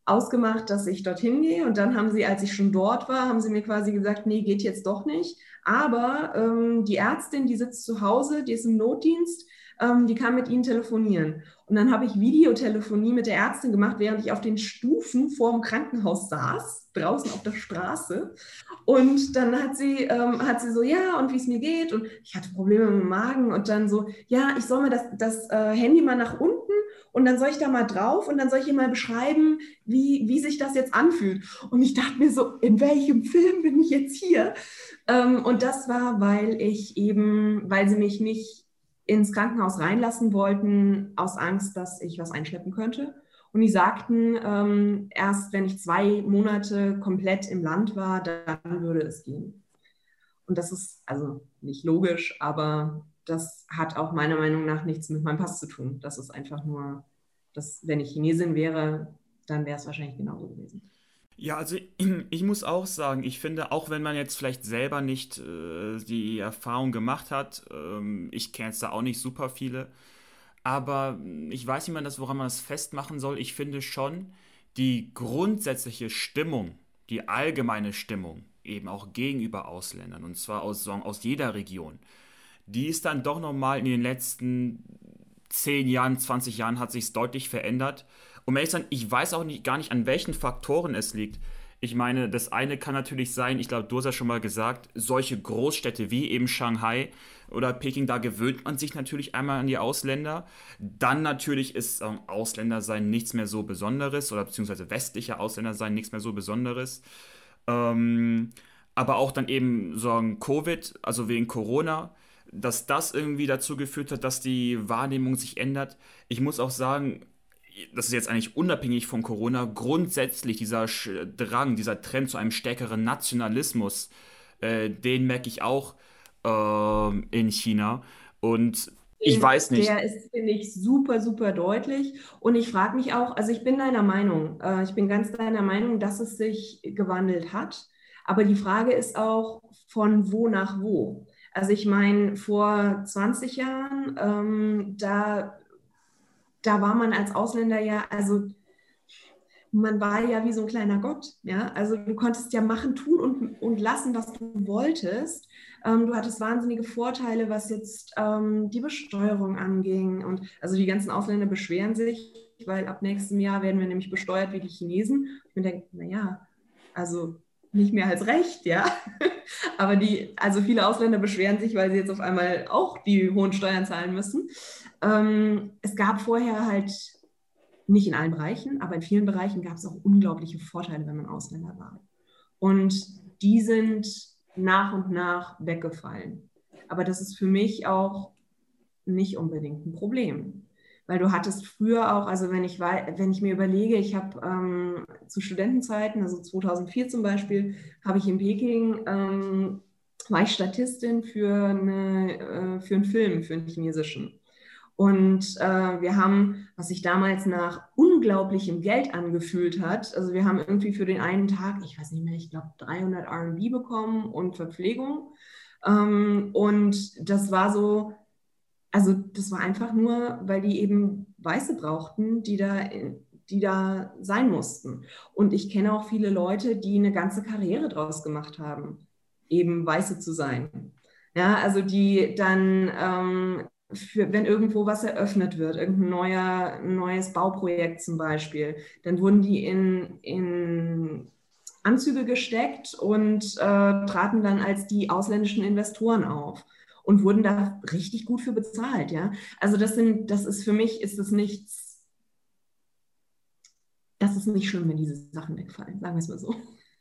ausgemacht, dass ich dorthin gehe. Und dann haben sie, als ich schon dort war, haben sie mir quasi gesagt, nee, geht jetzt doch nicht. Aber ähm, die Ärztin, die sitzt zu Hause, die ist im Notdienst, ähm, die kann mit ihnen telefonieren. Und dann habe ich Videotelefonie mit der Ärztin gemacht, während ich auf den Stufen vor dem Krankenhaus saß, draußen auf der Straße. Und dann hat sie, ähm, hat sie so, ja, und wie es mir geht. Und ich hatte Probleme mit dem Magen. Und dann so, ja, ich soll mir das, das äh, Handy mal nach unten und dann soll ich da mal drauf und dann soll ich ihr mal beschreiben, wie, wie sich das jetzt anfühlt. Und ich dachte mir so, in welchem Film bin ich jetzt hier? Ähm, und das war, weil ich eben, weil sie mich nicht ins Krankenhaus reinlassen wollten, aus Angst, dass ich was einschleppen könnte. Und die sagten, ähm, erst wenn ich zwei Monate komplett im Land war, dann würde es gehen. Und das ist also nicht logisch, aber das hat auch meiner Meinung nach nichts mit meinem Pass zu tun. Das ist einfach nur, dass wenn ich Chinesin wäre, dann wäre es wahrscheinlich genauso gewesen. Ja, also (clears throat) ich muss auch sagen, ich finde, auch wenn man jetzt vielleicht selber nicht äh, die Erfahrung gemacht hat, ähm, ich kenne jetzt da auch nicht super viele, aber ich weiß nicht mal, das, woran man das festmachen soll. Ich finde schon, die grundsätzliche Stimmung, die allgemeine Stimmung, eben auch gegenüber Ausländern, und zwar aus, aus jeder Region, die ist dann doch nochmal in den letzten 10 Jahren, 20 Jahren hat sich deutlich verändert. Um ehrlich zu sein, ich weiß auch nicht, gar nicht, an welchen Faktoren es liegt. Ich meine, das eine kann natürlich sein, ich glaube, du hast ja schon mal gesagt, solche Großstädte wie eben Shanghai oder Peking, da gewöhnt man sich natürlich einmal an die Ausländer. Dann natürlich ist ähm, Ausländer sein nichts mehr so Besonderes oder beziehungsweise westliche Ausländer sein nichts mehr so Besonderes. Ähm, aber auch dann eben so Covid, also wegen Corona, dass das irgendwie dazu geführt hat, dass die Wahrnehmung sich ändert. Ich muss auch sagen, das ist jetzt eigentlich unabhängig von Corona, grundsätzlich dieser Drang, dieser Trend zu einem stärkeren Nationalismus, äh, den merke ich auch äh, in China. Und ich weiß nicht. Der ist, finde ich, super, super deutlich. Und ich frage mich auch, also ich bin deiner Meinung, äh, ich bin ganz deiner Meinung, dass es sich gewandelt hat. Aber die Frage ist auch, von wo nach wo? Also ich meine, vor 20 Jahren, ähm, da, da war man als Ausländer ja, also man war ja wie so ein kleiner Gott. Ja? Also du konntest ja machen, tun und, und lassen, was du wolltest. Ähm, du hattest wahnsinnige Vorteile, was jetzt ähm, die Besteuerung anging. Und also die ganzen Ausländer beschweren sich, weil ab nächstem Jahr werden wir nämlich besteuert wie die Chinesen. Ich mir denke, naja, also nicht mehr als recht, ja. (laughs) Aber die, also viele Ausländer beschweren sich, weil sie jetzt auf einmal auch die hohen Steuern zahlen müssen. Ähm, es gab vorher halt nicht in allen Bereichen, aber in vielen Bereichen gab es auch unglaubliche Vorteile, wenn man Ausländer war. Und die sind nach und nach weggefallen. Aber das ist für mich auch nicht unbedingt ein Problem. Weil du hattest früher auch, also wenn ich, wenn ich mir überlege, ich habe ähm, zu Studentenzeiten, also 2004 zum Beispiel, habe ich in Peking, ähm, war ich Statistin für, eine, äh, für einen Film, für einen chinesischen. Und äh, wir haben, was sich damals nach unglaublichem Geld angefühlt hat, also wir haben irgendwie für den einen Tag, ich weiß nicht mehr, ich glaube 300 RMB bekommen und Verpflegung. Ähm, und das war so, also das war einfach nur, weil die eben Weiße brauchten, die da, die da sein mussten. Und ich kenne auch viele Leute, die eine ganze Karriere draus gemacht haben, eben Weiße zu sein. Ja, also die dann ähm, für, wenn irgendwo was eröffnet wird, irgendein neuer, neues Bauprojekt zum Beispiel, dann wurden die in, in Anzüge gesteckt und äh, traten dann als die ausländischen Investoren auf und wurden da richtig gut für bezahlt, ja. Also das sind, das ist für mich ist es nichts, das ist nicht schlimm, wenn diese Sachen wegfallen, sagen wir es mal so.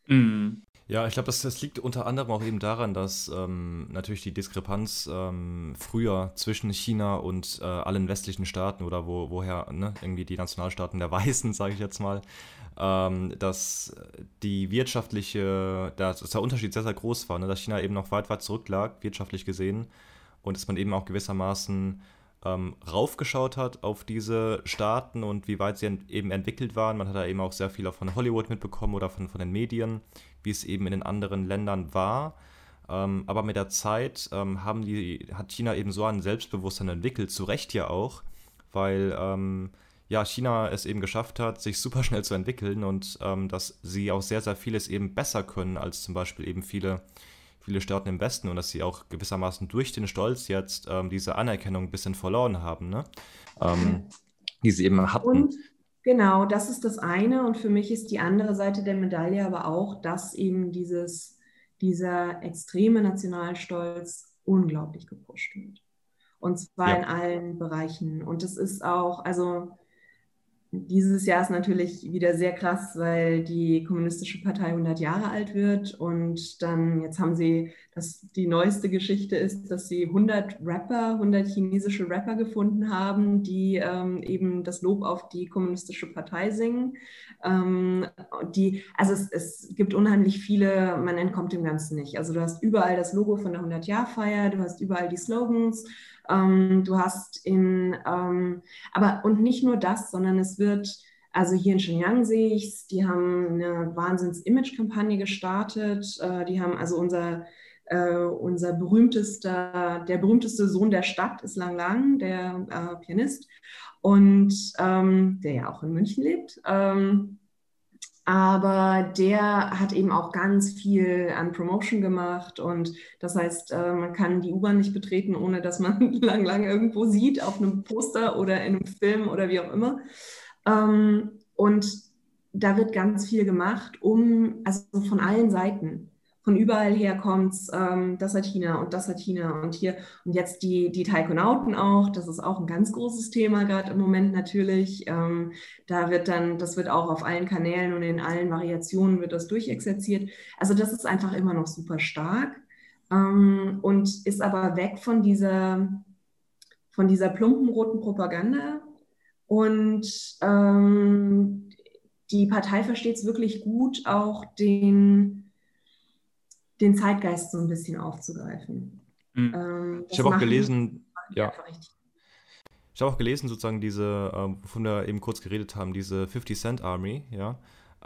Mhm. Ja, ich glaube, das, das, liegt unter anderem auch eben daran, dass ähm, natürlich die Diskrepanz ähm, früher zwischen China und äh, allen westlichen Staaten oder wo, woher ne, irgendwie die Nationalstaaten der (laughs) Weißen, sage ich jetzt mal, ähm, dass die wirtschaftliche, dass, der Unterschied sehr, sehr groß war, ne, dass China eben noch weit, weit zurücklag, wirtschaftlich gesehen, und dass man eben auch gewissermaßen ähm, raufgeschaut hat auf diese Staaten und wie weit sie ent eben entwickelt waren. Man hat da eben auch sehr viel auch von Hollywood mitbekommen oder von, von den Medien, wie es eben in den anderen Ländern war. Ähm, aber mit der Zeit ähm, haben die, hat China eben so ein Selbstbewusstsein entwickelt, zu Recht ja auch, weil ähm, ja, China es eben geschafft hat, sich super schnell zu entwickeln und ähm, dass sie auch sehr, sehr vieles eben besser können als zum Beispiel eben viele viele Staaten im Westen und dass sie auch gewissermaßen durch den Stolz jetzt ähm, diese Anerkennung ein bisschen verloren haben, ne? Ähm, (laughs) die sie eben hatten. Und genau, das ist das eine und für mich ist die andere Seite der Medaille aber auch, dass eben dieses, dieser extreme Nationalstolz unglaublich gepusht wird. Und zwar ja. in allen Bereichen. Und es ist auch, also dieses Jahr ist natürlich wieder sehr krass, weil die Kommunistische Partei 100 Jahre alt wird und dann jetzt haben sie, das, die neueste Geschichte ist, dass sie 100 Rapper, 100 chinesische Rapper gefunden haben, die ähm, eben das Lob auf die Kommunistische Partei singen. Ähm, die, also es, es gibt unheimlich viele, man entkommt dem Ganzen nicht. Also du hast überall das Logo von der 100-Jahr-Feier, du hast überall die Slogans, ähm, du hast in, ähm, aber und nicht nur das, sondern es wird, also hier in Shenyang sehe ich es, die haben eine Wahnsinns-Image-Kampagne gestartet. Äh, die haben also unser, äh, unser berühmtester, der berühmteste Sohn der Stadt ist Lang Lang, der äh, Pianist, und ähm, der ja auch in München lebt. Ähm, aber der hat eben auch ganz viel an Promotion gemacht und das heißt, äh, man kann die U-Bahn nicht betreten, ohne dass man (laughs) lang, lang irgendwo sieht, auf einem Poster oder in einem Film oder wie auch immer. Ähm, und da wird ganz viel gemacht, um, also von allen Seiten, von überall her kommt ähm, das hat China und das hat China und hier und jetzt die, die Taikonauten auch, das ist auch ein ganz großes Thema gerade im Moment natürlich. Ähm, da wird dann, das wird auch auf allen Kanälen und in allen Variationen wird das durchexerziert. Also das ist einfach immer noch super stark ähm, und ist aber weg von dieser, von dieser plumpen roten Propaganda und ähm, die Partei versteht es wirklich gut, auch den den Zeitgeist so ein bisschen aufzugreifen. Mhm. Ähm, ich habe auch gelesen, ja. ich habe auch gelesen, sozusagen diese, ähm, wovon wir eben kurz geredet haben, diese 50 Cent Army, ja,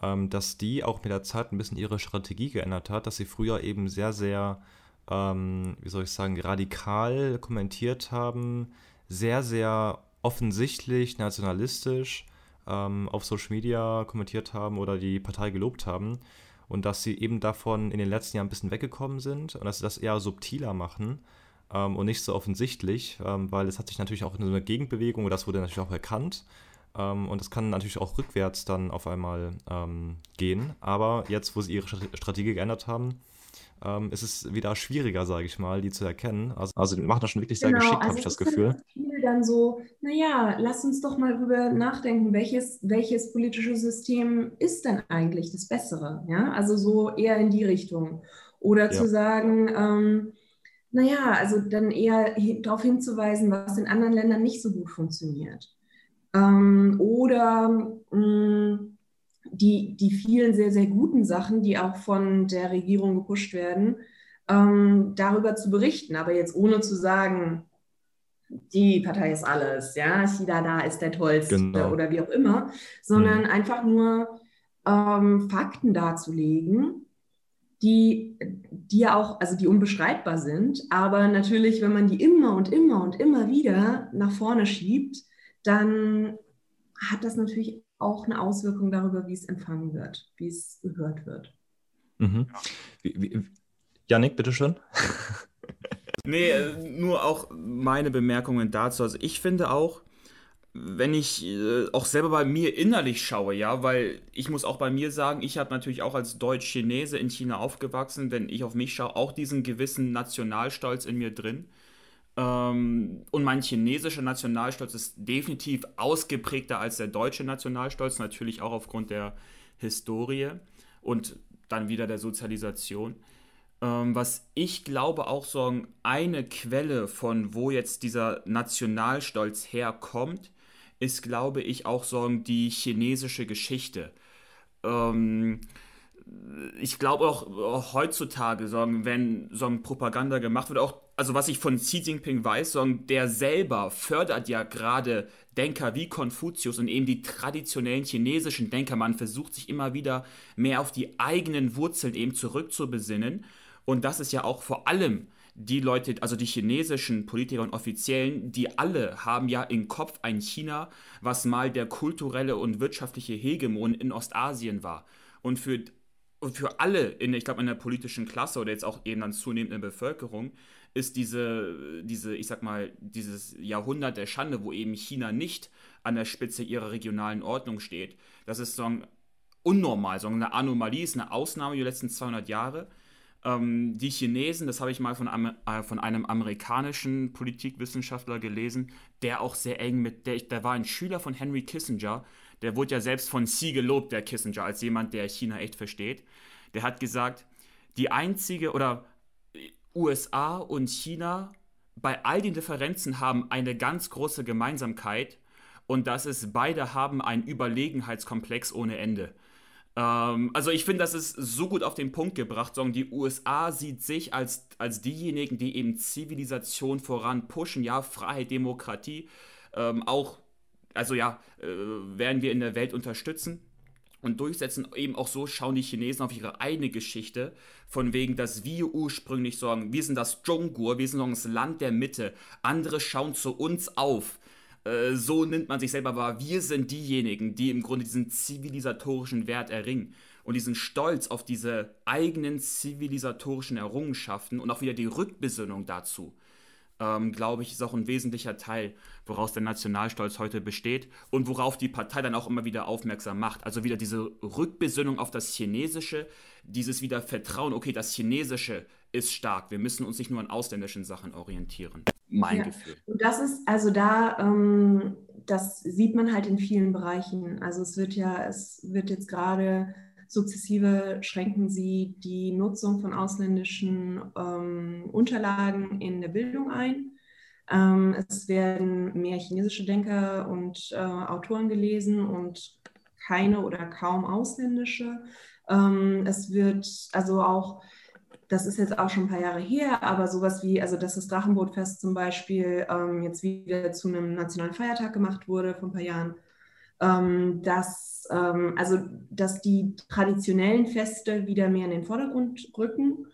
ähm, dass die auch mit der Zeit ein bisschen ihre Strategie geändert hat, dass sie früher eben sehr, sehr, ähm, wie soll ich sagen, radikal kommentiert haben, sehr, sehr offensichtlich nationalistisch ähm, auf Social Media kommentiert haben oder die Partei gelobt haben und dass sie eben davon in den letzten Jahren ein bisschen weggekommen sind und dass sie das eher subtiler machen ähm, und nicht so offensichtlich, ähm, weil es hat sich natürlich auch in so einer Gegenbewegung, und das wurde natürlich auch erkannt, ähm, und das kann natürlich auch rückwärts dann auf einmal ähm, gehen. Aber jetzt, wo sie ihre Strategie geändert haben, ähm, ist es wieder schwieriger, sage ich mal, die zu erkennen. Also, also die machen das schon wirklich sehr genau, geschickt, also habe ich das Gefühl. Viel dann so, naja, lass uns doch mal drüber nachdenken, welches, welches politische System ist denn eigentlich das Bessere? Ja, also so eher in die Richtung. Oder ja. zu sagen, ähm, naja, also dann eher darauf hinzuweisen, was in anderen Ländern nicht so gut funktioniert. Ähm, oder mh, mm, die, die vielen sehr, sehr guten Sachen, die auch von der Regierung gepusht werden, ähm, darüber zu berichten. Aber jetzt ohne zu sagen, die Partei ist alles, ja, China da ist der Tollste genau. oder wie auch immer, sondern mhm. einfach nur ähm, Fakten darzulegen, die, die ja auch, also die unbestreitbar sind, aber natürlich, wenn man die immer und immer und immer wieder nach vorne schiebt, dann hat das natürlich auch eine Auswirkung darüber, wie es empfangen wird, wie es gehört wird. Mhm. Wie, wie, Janik, bitteschön. (laughs) nee, äh, nur auch meine Bemerkungen dazu. Also ich finde auch, wenn ich äh, auch selber bei mir innerlich schaue, ja, weil ich muss auch bei mir sagen, ich habe natürlich auch als Deutsch-Chinese in China aufgewachsen, wenn ich auf mich schaue, auch diesen gewissen Nationalstolz in mir drin. Ähm, und mein chinesischer Nationalstolz ist definitiv ausgeprägter als der deutsche Nationalstolz, natürlich auch aufgrund der Historie und dann wieder der Sozialisation. Ähm, was ich glaube auch so eine Quelle von, wo jetzt dieser Nationalstolz herkommt, ist, glaube ich, auch so die chinesische Geschichte. Ähm, ich glaube auch, auch, heutzutage, sagen, wenn so ein Propaganda gemacht wird, auch, also was ich von Xi Jinping weiß, sagen, der selber fördert ja gerade Denker wie Konfuzius und eben die traditionellen chinesischen Denker. Man versucht sich immer wieder mehr auf die eigenen Wurzeln eben zurückzubesinnen. Und das ist ja auch vor allem die Leute, also die chinesischen Politiker und Offiziellen, die alle haben ja im Kopf ein China, was mal der kulturelle und wirtschaftliche Hegemon in Ostasien war. Und für und für alle in, ich glaube, in der politischen Klasse oder jetzt auch eben dann zunehmend in der Bevölkerung ist diese, diese, ich sag mal, dieses Jahrhundert der Schande, wo eben China nicht an der Spitze ihrer regionalen Ordnung steht. Das ist so ein unnormal, so eine Anomalie, ist eine Ausnahme die letzten 200 Jahre. Ähm, die Chinesen, das habe ich mal von, äh, von einem amerikanischen Politikwissenschaftler gelesen, der auch sehr eng mit, der, der war ein Schüler von Henry Kissinger der wurde ja selbst von Xi gelobt, der Kissinger, als jemand, der China echt versteht. Der hat gesagt, die einzige oder USA und China bei all den Differenzen haben eine ganz große Gemeinsamkeit und das ist, beide haben einen Überlegenheitskomplex ohne Ende. Ähm, also ich finde, das ist so gut auf den Punkt gebracht. Sagen, die USA sieht sich als, als diejenigen, die eben Zivilisation voran pushen, ja, Freiheit, Demokratie, ähm, auch also ja, äh, werden wir in der Welt unterstützen und durchsetzen. Eben auch so schauen die Chinesen auf ihre eigene Geschichte, von wegen, dass wir ursprünglich sagen, wir sind das Zhongguo, wir sind das Land der Mitte, andere schauen zu uns auf. Äh, so nimmt man sich selber wahr. Wir sind diejenigen, die im Grunde diesen zivilisatorischen Wert erringen und diesen Stolz auf diese eigenen zivilisatorischen Errungenschaften und auch wieder die Rückbesinnung dazu ähm, glaube ich, ist auch ein wesentlicher Teil, woraus der Nationalstolz heute besteht und worauf die Partei dann auch immer wieder aufmerksam macht. Also wieder diese Rückbesinnung auf das Chinesische, dieses wieder Vertrauen, okay, das Chinesische ist stark. Wir müssen uns nicht nur an ausländischen Sachen orientieren. Mein ja. Gefühl. Und das ist also da, ähm, das sieht man halt in vielen Bereichen. Also es wird ja, es wird jetzt gerade Sukzessive schränken sie die Nutzung von ausländischen ähm, Unterlagen in der Bildung ein. Ähm, es werden mehr chinesische Denker und äh, Autoren gelesen und keine oder kaum ausländische. Ähm, es wird also auch das ist jetzt auch schon ein paar Jahre her, aber sowas wie, also dass das Drachenbootfest zum Beispiel ähm, jetzt wieder zu einem nationalen Feiertag gemacht wurde vor ein paar Jahren, dass, ähm, also, dass die traditionellen Feste wieder mehr in den Vordergrund rücken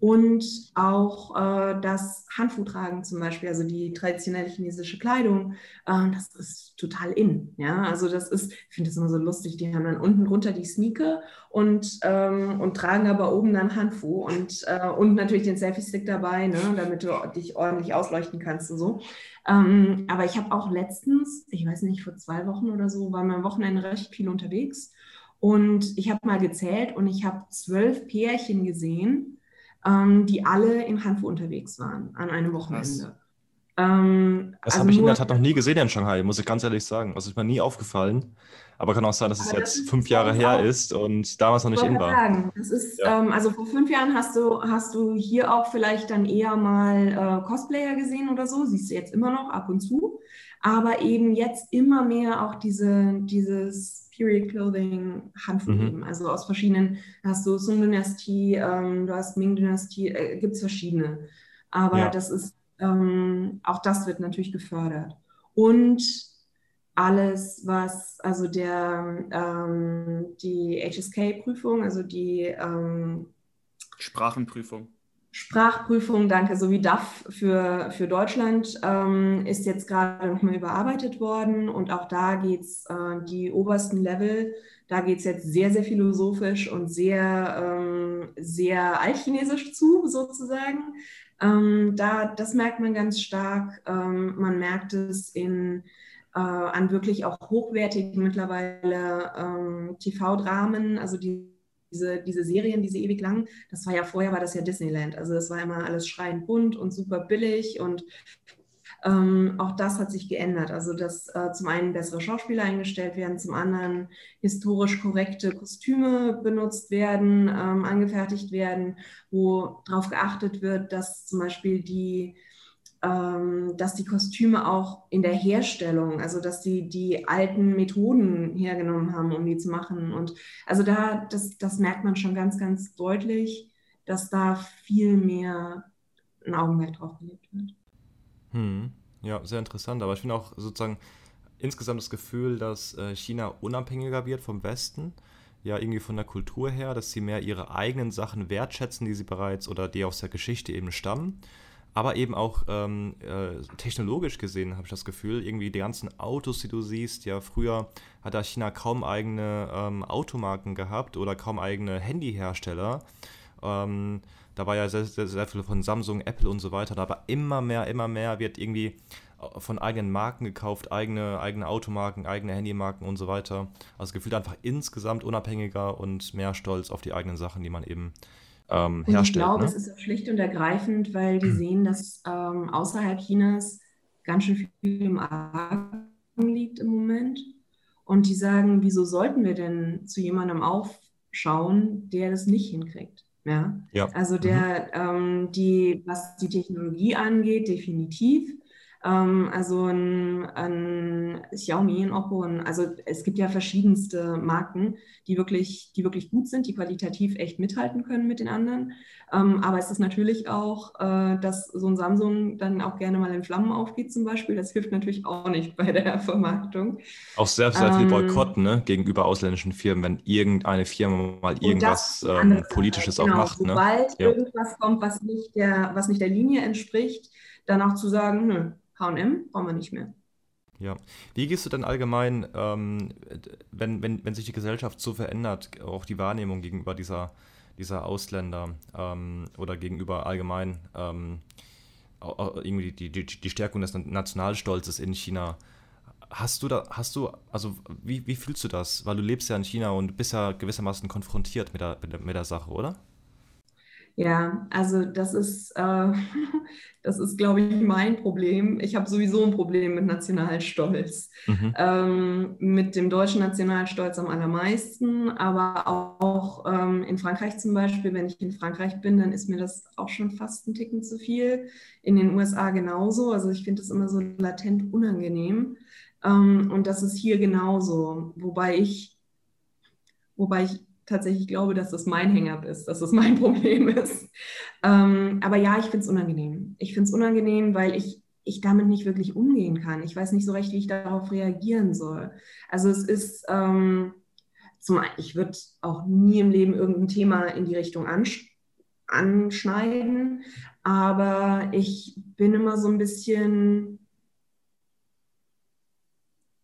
und auch äh, das Hanfu tragen zum Beispiel, also die traditionelle chinesische Kleidung, äh, das ist total in. Ja, also das ist, ich finde das immer so lustig, die haben dann unten drunter die Sneaker und, ähm, und tragen aber oben dann Hanfu und, äh, und natürlich den Selfie-Stick dabei, ne, damit du dich ordentlich ausleuchten kannst und so. Ähm, aber ich habe auch letztens, ich weiß nicht, vor zwei Wochen oder so, war am Wochenende recht viel unterwegs und ich habe mal gezählt und ich habe zwölf Pärchen gesehen, ähm, die alle in Hanfu unterwegs waren an einem Wochenende. Ähm, das also habe ich in der Tat noch nie gesehen in Shanghai, muss ich ganz ehrlich sagen. Das ist mir nie aufgefallen. Aber kann auch sein, dass es jetzt das fünf Jahre her ist und damals noch nicht in war. Sagen, das ist, ja. ähm, also vor fünf Jahren hast du, hast du hier auch vielleicht dann eher mal äh, Cosplayer gesehen oder so, siehst du jetzt immer noch ab und zu. Aber eben jetzt immer mehr auch diese, dieses Period Clothing Hanfu mhm. eben. Also aus verschiedenen, hast du Sung-Dynastie, ähm, du hast Ming-Dynastie, äh, gibt es verschiedene. Aber ja. das ist, ähm, auch das wird natürlich gefördert. Und alles, was, also der, ähm, die HSK-Prüfung, also die ähm, Sprachenprüfung. Sprachprüfung, danke, sowie DAF für, für Deutschland ähm, ist jetzt gerade nochmal überarbeitet worden und auch da geht es äh, die obersten Level, da geht es jetzt sehr, sehr philosophisch und sehr, ähm, sehr altchinesisch zu, sozusagen. Ähm, da, das merkt man ganz stark. Ähm, man merkt es in, äh, an wirklich auch hochwertigen mittlerweile ähm, TV-Dramen, also die diese, diese Serien, diese ewig lang, das war ja vorher, war das ja Disneyland. Also das war immer alles schreiend bunt und super billig und ähm, auch das hat sich geändert. Also dass äh, zum einen bessere Schauspieler eingestellt werden, zum anderen historisch korrekte Kostüme benutzt werden, ähm, angefertigt werden, wo darauf geachtet wird, dass zum Beispiel die ähm, dass die Kostüme auch in der Herstellung, also dass die die alten Methoden hergenommen haben, um die zu machen. Und also da, das, das merkt man schon ganz, ganz deutlich, dass da viel mehr ein Augenmerk drauf gelegt wird. Hm. Ja, sehr interessant. Aber ich finde auch sozusagen insgesamt das Gefühl, dass äh, China unabhängiger wird vom Westen. Ja, irgendwie von der Kultur her, dass sie mehr ihre eigenen Sachen wertschätzen, die sie bereits oder die aus der Geschichte eben stammen aber eben auch ähm, äh, technologisch gesehen habe ich das Gefühl, irgendwie die ganzen Autos, die du siehst, ja, früher hat da China kaum eigene ähm, Automarken gehabt oder kaum eigene Handyhersteller. Ähm, da war ja sehr, sehr, sehr viel von Samsung, Apple und so weiter, aber immer mehr, immer mehr wird irgendwie äh, von eigenen Marken gekauft, eigene, eigene Automarken, eigene Handymarken und so weiter. Also gefühlt einfach insgesamt unabhängiger und mehr stolz auf die eigenen Sachen, die man eben ähm, herstellt. ich glaube, ne? es ist auch schlicht und ergreifend, weil die hm. sehen, dass ähm, außerhalb Chinas ganz schön viel im Argen liegt im Moment. Und die sagen, wieso sollten wir denn zu jemandem aufschauen, der das nicht hinkriegt? Ja. ja. Also der, mhm. ähm, die, was die Technologie angeht, definitiv. Ähm, also ein, ein Xiaomi, ein Oppo, ein, also es gibt ja verschiedenste Marken, die wirklich, die wirklich gut sind, die qualitativ echt mithalten können mit den anderen. Ähm, aber es ist natürlich auch, äh, dass so ein Samsung dann auch gerne mal in Flammen aufgeht zum Beispiel. Das hilft natürlich auch nicht bei der (laughs) Vermarktung. Auch sehr, sehr viel ähm, Boykott ne, gegenüber ausländischen Firmen, wenn irgendeine Firma mal irgendwas ähm, Politisches genau, auch macht. Ne? Sobald ne? irgendwas kommt, was nicht, der, was nicht der Linie entspricht, dann auch zu sagen, nö, HM brauchen wir nicht mehr. Ja. Wie gehst du denn allgemein, ähm, wenn, wenn, wenn sich die Gesellschaft so verändert, auch die Wahrnehmung gegenüber dieser, dieser Ausländer ähm, oder gegenüber allgemein ähm, irgendwie die, die, die Stärkung des Nationalstolzes in China? Hast du da, hast du, also wie, wie fühlst du das? Weil du lebst ja in China und bist ja gewissermaßen konfrontiert mit der, mit der, mit der Sache, oder? Ja, also das ist, äh, (laughs) das ist, glaube ich, mein Problem. Ich habe sowieso ein Problem mit Nationalstolz. Mhm. Ähm, mit dem deutschen Nationalstolz am allermeisten, aber auch ähm, in Frankreich zum Beispiel. Wenn ich in Frankreich bin, dann ist mir das auch schon fast ein Ticken zu viel. In den USA genauso. Also ich finde das immer so latent unangenehm. Ähm, und das ist hier genauso. Wobei ich, wobei ich tatsächlich glaube, dass das mein Hang-up ist, dass das mein (laughs) Problem ist. Ähm, aber ja, ich finde es unangenehm. Ich finde es unangenehm, weil ich, ich damit nicht wirklich umgehen kann. Ich weiß nicht so recht, wie ich darauf reagieren soll. Also es ist, ähm, zum, ich würde auch nie im Leben irgendein Thema in die Richtung ansch anschneiden, aber ich bin immer so ein bisschen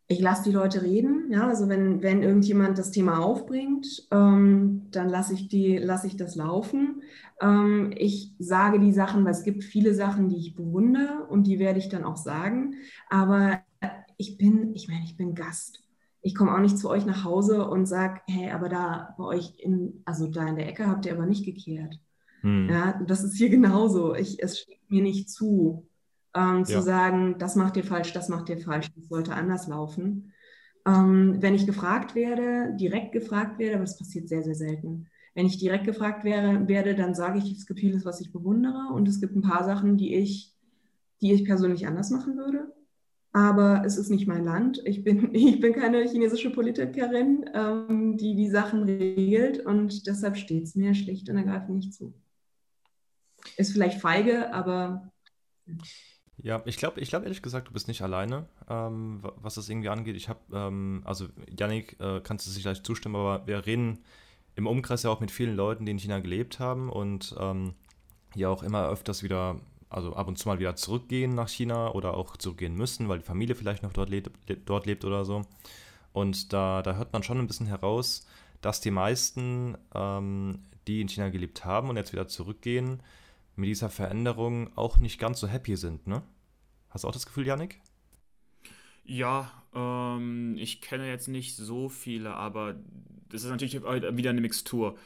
ich lasse die Leute reden. Ja, also wenn, wenn irgendjemand das Thema aufbringt, ähm, dann lasse ich, die, lasse ich das laufen. Ähm, ich sage die Sachen, weil es gibt viele Sachen, die ich bewundere und die werde ich dann auch sagen. Aber ich bin, ich meine, ich bin Gast. Ich komme auch nicht zu euch nach Hause und sage, hey, aber da bei euch in, also da in der Ecke habt ihr aber nicht gekehrt. Hm. Ja, das ist hier genauso. Ich, es steht mir nicht zu ähm, zu ja. sagen, das macht ihr falsch, das macht ihr falsch, das sollte anders laufen. Ähm, wenn ich gefragt werde, direkt gefragt werde, aber das passiert sehr, sehr selten. Wenn ich direkt gefragt wäre, werde, dann sage ich, es gibt vieles, was ich bewundere und es gibt ein paar Sachen, die ich, die ich persönlich anders machen würde. Aber es ist nicht mein Land. Ich bin, (laughs) ich bin keine chinesische Politikerin, ähm, die die Sachen regelt und deshalb steht es mir schlicht und ergreifend nicht zu. Ist vielleicht feige, aber. Ja, ich glaube, ich glaube ehrlich gesagt, du bist nicht alleine, ähm, was das irgendwie angeht. Ich habe, ähm, also Yannick, äh, kannst du sich gleich zustimmen, aber wir reden im Umkreis ja auch mit vielen Leuten, die in China gelebt haben und ähm, ja auch immer öfters wieder, also ab und zu mal wieder zurückgehen nach China oder auch zurückgehen müssen, weil die Familie vielleicht noch dort lebt, dort lebt oder so. Und da, da hört man schon ein bisschen heraus, dass die meisten, ähm, die in China gelebt haben und jetzt wieder zurückgehen, mit dieser Veränderung auch nicht ganz so happy sind, ne? Hast du auch das Gefühl, Janik? Ja, ähm, ich kenne jetzt nicht so viele, aber das ist natürlich wieder eine Mixtur.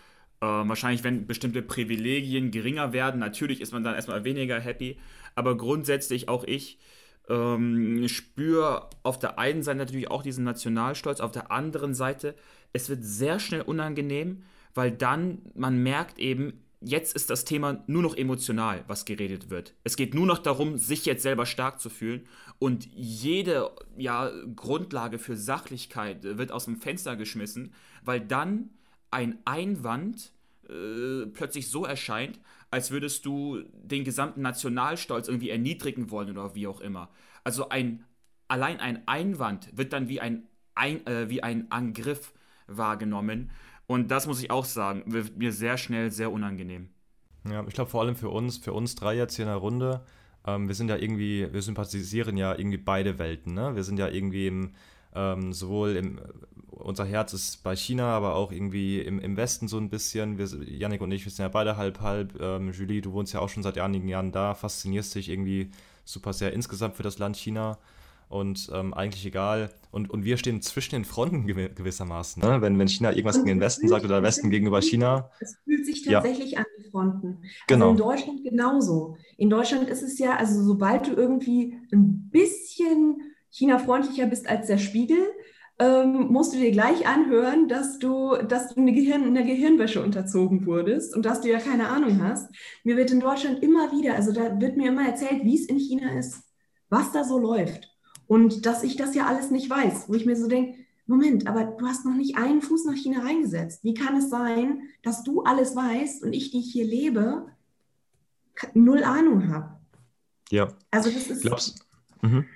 Ähm, wahrscheinlich, wenn bestimmte Privilegien geringer werden, natürlich ist man dann erstmal weniger happy, aber grundsätzlich auch ich ähm, spüre auf der einen Seite natürlich auch diesen Nationalstolz, auf der anderen Seite, es wird sehr schnell unangenehm, weil dann man merkt eben, jetzt ist das Thema nur noch emotional, was geredet wird. Es geht nur noch darum, sich jetzt selber stark zu fühlen und jede ja, Grundlage für Sachlichkeit wird aus dem Fenster geschmissen, weil dann ein Einwand äh, plötzlich so erscheint, als würdest du den gesamten Nationalstolz irgendwie erniedrigen wollen oder wie auch immer. Also ein allein ein Einwand wird dann wie ein, ein äh, wie ein Angriff wahrgenommen und das muss ich auch sagen, wird mir sehr schnell sehr unangenehm. Ja, ich glaube vor allem für uns, für uns drei jetzt hier in der Runde, ähm, wir sind ja irgendwie, wir sympathisieren ja irgendwie beide Welten, ne? Wir sind ja irgendwie im, ähm, sowohl im, unser Herz ist bei China, aber auch irgendwie im, im Westen so ein bisschen. Wir, Yannick und ich, wir sind ja beide halb halb. Ähm, Julie, du wohnst ja auch schon seit einigen Jahren da, faszinierst dich irgendwie super sehr insgesamt für das Land China und ähm, eigentlich egal. Und, und wir stehen zwischen den Fronten gewissermaßen. Ne? Wenn, wenn China irgendwas gegen den Westen sagt oder der Westen gegenüber China. Es fühlt sich tatsächlich ja. an die Fronten. Also genau. in Deutschland genauso. In Deutschland ist es ja, also sobald du irgendwie ein bisschen China-freundlicher bist als der Spiegel, ähm, musst du dir gleich anhören, dass du, dass du eine, Gehirn, eine Gehirnwäsche unterzogen wurdest und dass du ja keine Ahnung hast. Mir wird in Deutschland immer wieder, also da wird mir immer erzählt, wie es in China ist, was da so läuft. Und dass ich das ja alles nicht weiß, wo ich mir so denke, Moment, aber du hast noch nicht einen Fuß nach China reingesetzt. Wie kann es sein, dass du alles weißt und ich, die ich hier lebe, null Ahnung habe? Ja. Also das ist. Glaubst mhm.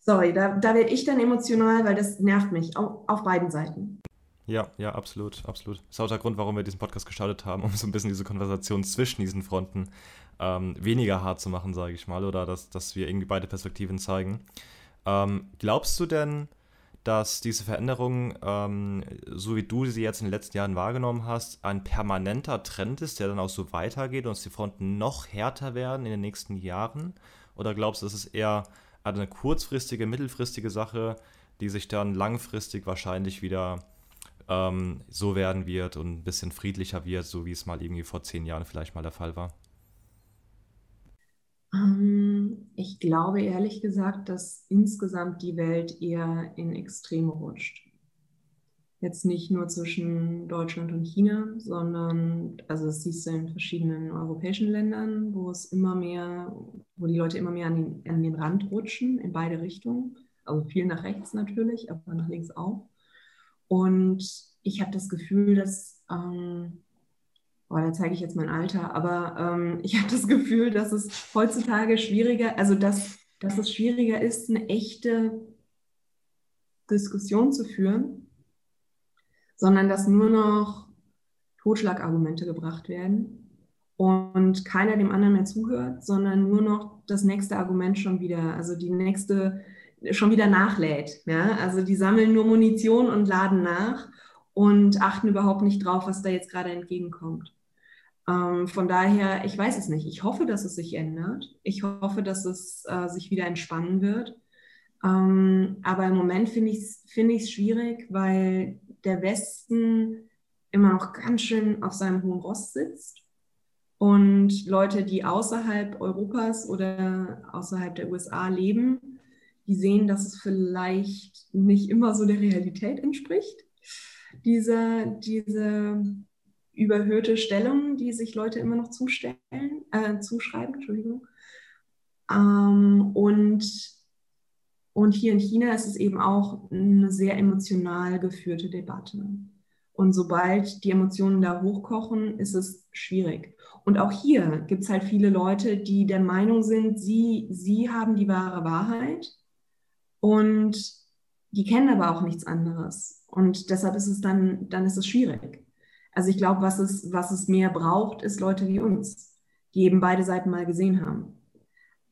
Sorry, da, da werde ich dann emotional, weil das nervt mich, auf, auf beiden Seiten. Ja, ja, absolut, absolut. Das ist auch der Grund, warum wir diesen Podcast gestartet haben, um so ein bisschen diese Konversation zwischen diesen Fronten ähm, weniger hart zu machen, sage ich mal, oder dass, dass wir irgendwie beide Perspektiven zeigen. Ähm, glaubst du denn, dass diese Veränderung, ähm, so wie du sie jetzt in den letzten Jahren wahrgenommen hast, ein permanenter Trend ist, der dann auch so weitergeht und dass die Fronten noch härter werden in den nächsten Jahren? Oder glaubst du, das ist eher eine kurzfristige, mittelfristige Sache, die sich dann langfristig wahrscheinlich wieder ähm, so werden wird und ein bisschen friedlicher wird, so wie es mal irgendwie vor zehn Jahren vielleicht mal der Fall war? Ähm, ich glaube ehrlich gesagt, dass insgesamt die Welt eher in Extreme rutscht. Jetzt nicht nur zwischen Deutschland und China, sondern, also das siehst du in verschiedenen europäischen Ländern, wo es immer mehr, wo die Leute immer mehr an den, an den Rand rutschen, in beide Richtungen. Also viel nach rechts natürlich, aber nach links auch. Und ich habe das Gefühl, dass, ähm, boah, da zeige ich jetzt mein Alter, aber ähm, (laughs) ich habe das Gefühl, dass es heutzutage schwieriger, also dass, dass es schwieriger ist, eine echte Diskussion zu führen, sondern dass nur noch Totschlagargumente gebracht werden und keiner dem anderen mehr zuhört, sondern nur noch das nächste Argument schon wieder, also die nächste schon wieder nachlädt. Ja? Also die sammeln nur Munition und laden nach und achten überhaupt nicht drauf, was da jetzt gerade entgegenkommt. Ähm, von daher, ich weiß es nicht. Ich hoffe, dass es sich ändert. Ich hoffe, dass es äh, sich wieder entspannen wird. Ähm, aber im Moment finde ich es find schwierig, weil der Westen immer noch ganz schön auf seinem hohen Rost sitzt und Leute, die außerhalb Europas oder außerhalb der USA leben, die sehen, dass es vielleicht nicht immer so der Realität entspricht. Diese, diese überhöhte Stellung, die sich Leute immer noch zustellen, äh, zuschreiben, Entschuldigung. Ähm, und, und hier in China ist es eben auch eine sehr emotional geführte Debatte. Und sobald die Emotionen da hochkochen, ist es schwierig. Und auch hier gibt es halt viele Leute, die der Meinung sind, sie, sie haben die wahre Wahrheit und die kennen aber auch nichts anderes. Und deshalb ist es dann, dann ist es schwierig. Also ich glaube, was es, was es mehr braucht, ist Leute wie uns, die eben beide Seiten mal gesehen haben.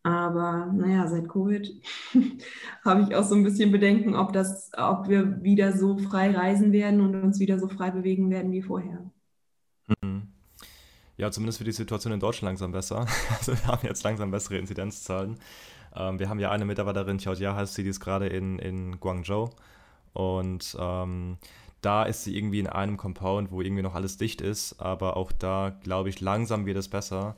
Aber naja, seit Covid (laughs) habe ich auch so ein bisschen Bedenken, ob, das, ob wir wieder so frei reisen werden und uns wieder so frei bewegen werden wie vorher. Mhm. Ja, zumindest wird die Situation in Deutschland langsam besser. (laughs) Also wir haben jetzt langsam bessere Inzidenzzahlen. Ähm, wir haben ja eine Mitarbeiterin, Xiaojia heißt sie, die ist gerade in, in Guangzhou. Und ähm, da ist sie irgendwie in einem Compound, wo irgendwie noch alles dicht ist. Aber auch da, glaube ich, langsam wird es besser.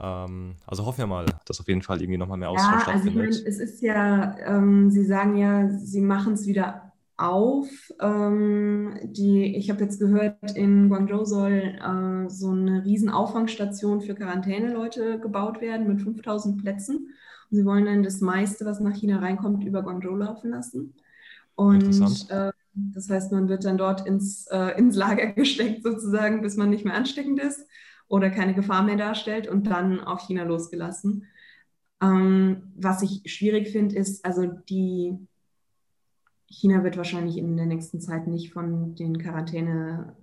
Ähm, also hoffen wir mal, dass auf jeden Fall irgendwie nochmal mehr Austausch ja, also Ich mein, es ist ja, ähm, Sie sagen ja, Sie machen es wieder auf. Ähm, die, ich habe jetzt gehört, in Guangzhou soll äh, so eine riesen Auffangstation für Quarantäneleute gebaut werden mit 5000 Plätzen. Und sie wollen dann das meiste, was nach China reinkommt, über Guangzhou laufen lassen. Und äh, das heißt, man wird dann dort ins, äh, ins Lager (laughs) gesteckt sozusagen, bis man nicht mehr ansteckend ist oder keine Gefahr mehr darstellt und dann auf China losgelassen. Ähm, was ich schwierig finde, ist, also die China wird wahrscheinlich in der nächsten Zeit nicht von den Quarantäne,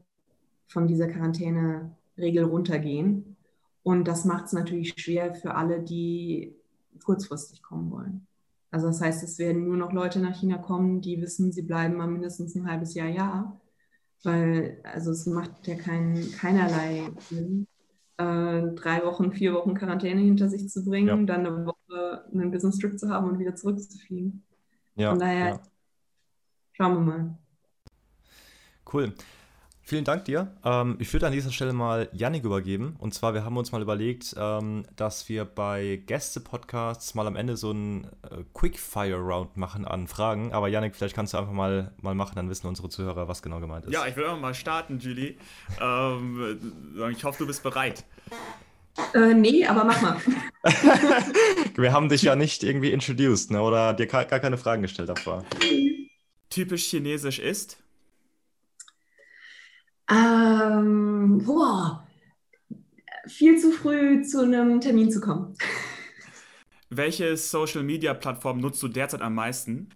von dieser Quarantäne-Regel runtergehen. Und das macht es natürlich schwer für alle, die kurzfristig kommen wollen. Also das heißt, es werden nur noch Leute nach China kommen, die wissen, sie bleiben mal mindestens ein halbes Jahr, Jahr. Weil, also es macht ja kein, keinerlei Sinn, äh, drei Wochen, vier Wochen Quarantäne hinter sich zu bringen, ja. dann eine Woche einen Business Trip zu haben und wieder zurückzufliegen. Ja, Von daher ja. Schauen wir mal. Cool. Vielen Dank dir. Ähm, ich würde an dieser Stelle mal Yannick übergeben. Und zwar, wir haben uns mal überlegt, ähm, dass wir bei Gäste-Podcasts mal am Ende so einen äh, Quick-Fire-Round machen an Fragen. Aber Yannick, vielleicht kannst du einfach mal, mal machen, dann wissen unsere Zuhörer, was genau gemeint ist. Ja, ich will einfach mal starten, Julie. Ähm, ich hoffe, du bist bereit. Äh, nee, aber mach mal. (laughs) wir haben dich ja nicht irgendwie introduced, ne? oder dir gar keine Fragen gestellt davor typisch chinesisch ist? Ähm, boah, viel zu früh zu einem Termin zu kommen. Welche Social Media Plattform nutzt du derzeit am meisten?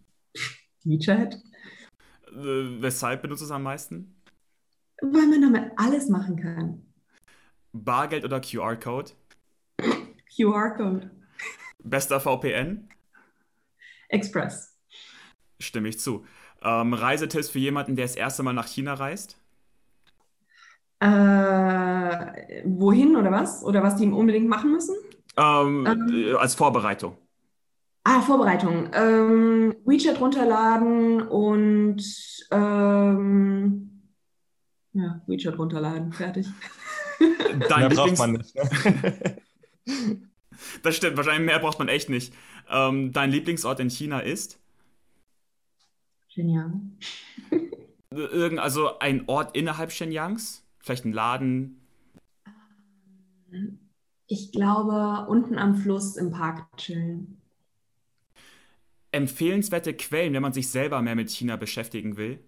WeChat. Äh, weshalb benutzt du es am meisten? Weil man damit alles machen kann. Bargeld oder QR-Code? QR-Code. Bester VPN? Express. Stimme ich zu. Ähm, Reisetipps für jemanden, der das erste Mal nach China reist? Äh, wohin oder was? Oder was die unbedingt machen müssen? Ähm, ähm, als Vorbereitung. Ah, Vorbereitung. Ähm, WeChat runterladen und ähm, ja, WeChat runterladen, fertig. (laughs) Dein mehr braucht man nicht. Ne? (laughs) das stimmt, wahrscheinlich mehr braucht man echt nicht. Ähm, dein Lieblingsort in China ist? Shenyang. Irgend, also ein Ort innerhalb Shenyangs? Vielleicht ein Laden? Ich glaube, unten am Fluss im Park chillen. Empfehlenswerte Quellen, wenn man sich selber mehr mit China beschäftigen will?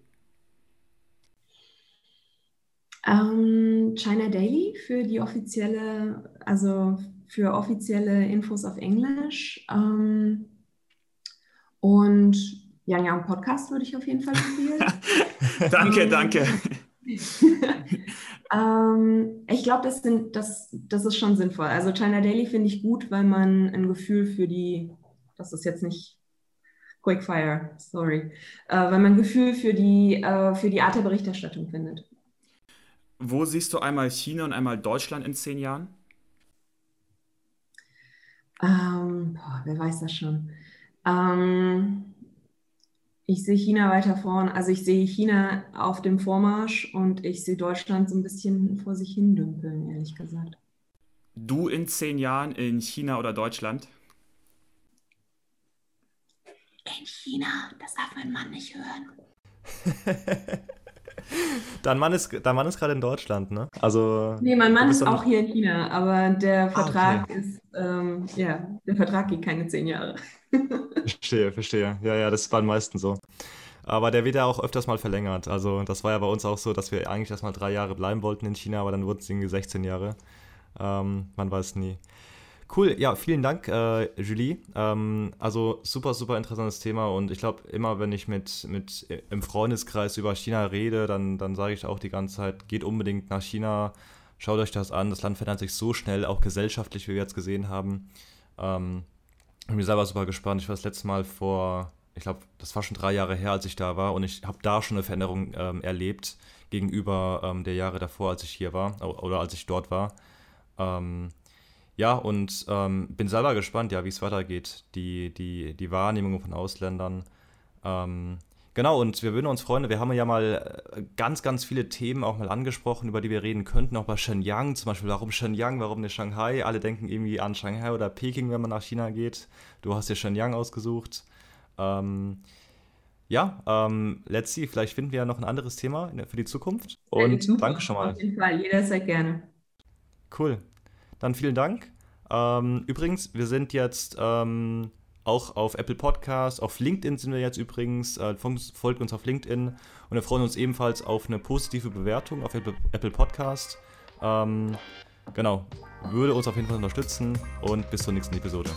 Ähm, China Daily für die offizielle, also für offizielle Infos auf Englisch. Ähm, und Young Young Podcast würde ich auf jeden Fall empfehlen. (laughs) danke, danke. (laughs) ähm, ich glaube, das, das, das ist schon sinnvoll. Also China Daily finde ich gut, weil man ein Gefühl für die, das ist jetzt nicht Quickfire, sorry, äh, weil man ein Gefühl für die, äh, für die Art der Berichterstattung findet. Wo siehst du einmal China und einmal Deutschland in zehn Jahren? Ähm, boah, wer weiß das schon. Ähm, ich sehe China weiter vorn. Also ich sehe China auf dem Vormarsch und ich sehe Deutschland so ein bisschen vor sich hin dümpeln, ehrlich gesagt. Du in zehn Jahren in China oder Deutschland? In China, das darf mein Mann nicht hören. (laughs) Dein Mann ist, dein Mann ist gerade in Deutschland, ne? Also. Nee, mein Mann ist auch hier in China, aber der Vertrag ah, okay. ist, ähm, ja, der Vertrag geht keine zehn Jahre. Verstehe, verstehe. Ja, ja, das ist bei den meisten so. Aber der wird ja auch öfters mal verlängert. Also, das war ja bei uns auch so, dass wir eigentlich erst mal drei Jahre bleiben wollten in China, aber dann wurden es irgendwie 16 Jahre. Ähm, man weiß nie. Cool, ja, vielen Dank, äh, Julie. Ähm, also super, super interessantes Thema und ich glaube, immer wenn ich mit, mit äh, im Freundeskreis über China rede, dann, dann sage ich auch die ganze Zeit, geht unbedingt nach China, schaut euch das an. Das Land verändert sich so schnell, auch gesellschaftlich, wie wir jetzt gesehen haben. Ähm, ich bin selber super gespannt. Ich war das letzte Mal vor, ich glaube, das war schon drei Jahre her, als ich da war und ich habe da schon eine Veränderung ähm, erlebt gegenüber ähm, der Jahre davor, als ich hier war oder als ich dort war. Ähm, ja, und ähm, bin selber gespannt, ja, wie es weitergeht, die, die, die Wahrnehmung von Ausländern. Ähm, genau, und wir würden uns freuen, wir haben ja mal äh, ganz, ganz viele Themen auch mal angesprochen, über die wir reden könnten, auch bei Shenyang, zum Beispiel, warum Shenyang, warum nicht Shanghai? Alle denken irgendwie an Shanghai oder Peking, wenn man nach China geht. Du hast dir Shenyang ausgesucht. Ähm, ja, ähm, let's see, vielleicht finden wir ja noch ein anderes Thema für die Zukunft. Und ja, danke schon mal. Auf jeden Fall, jederzeit gerne. Cool. Dann vielen Dank. Ähm, übrigens, wir sind jetzt ähm, auch auf Apple Podcasts, auf LinkedIn sind wir jetzt übrigens. Äh, folgt uns auf LinkedIn und wir freuen uns ebenfalls auf eine positive Bewertung auf Apple, Apple Podcast. Ähm, genau, würde uns auf jeden Fall unterstützen und bis zur nächsten Episode.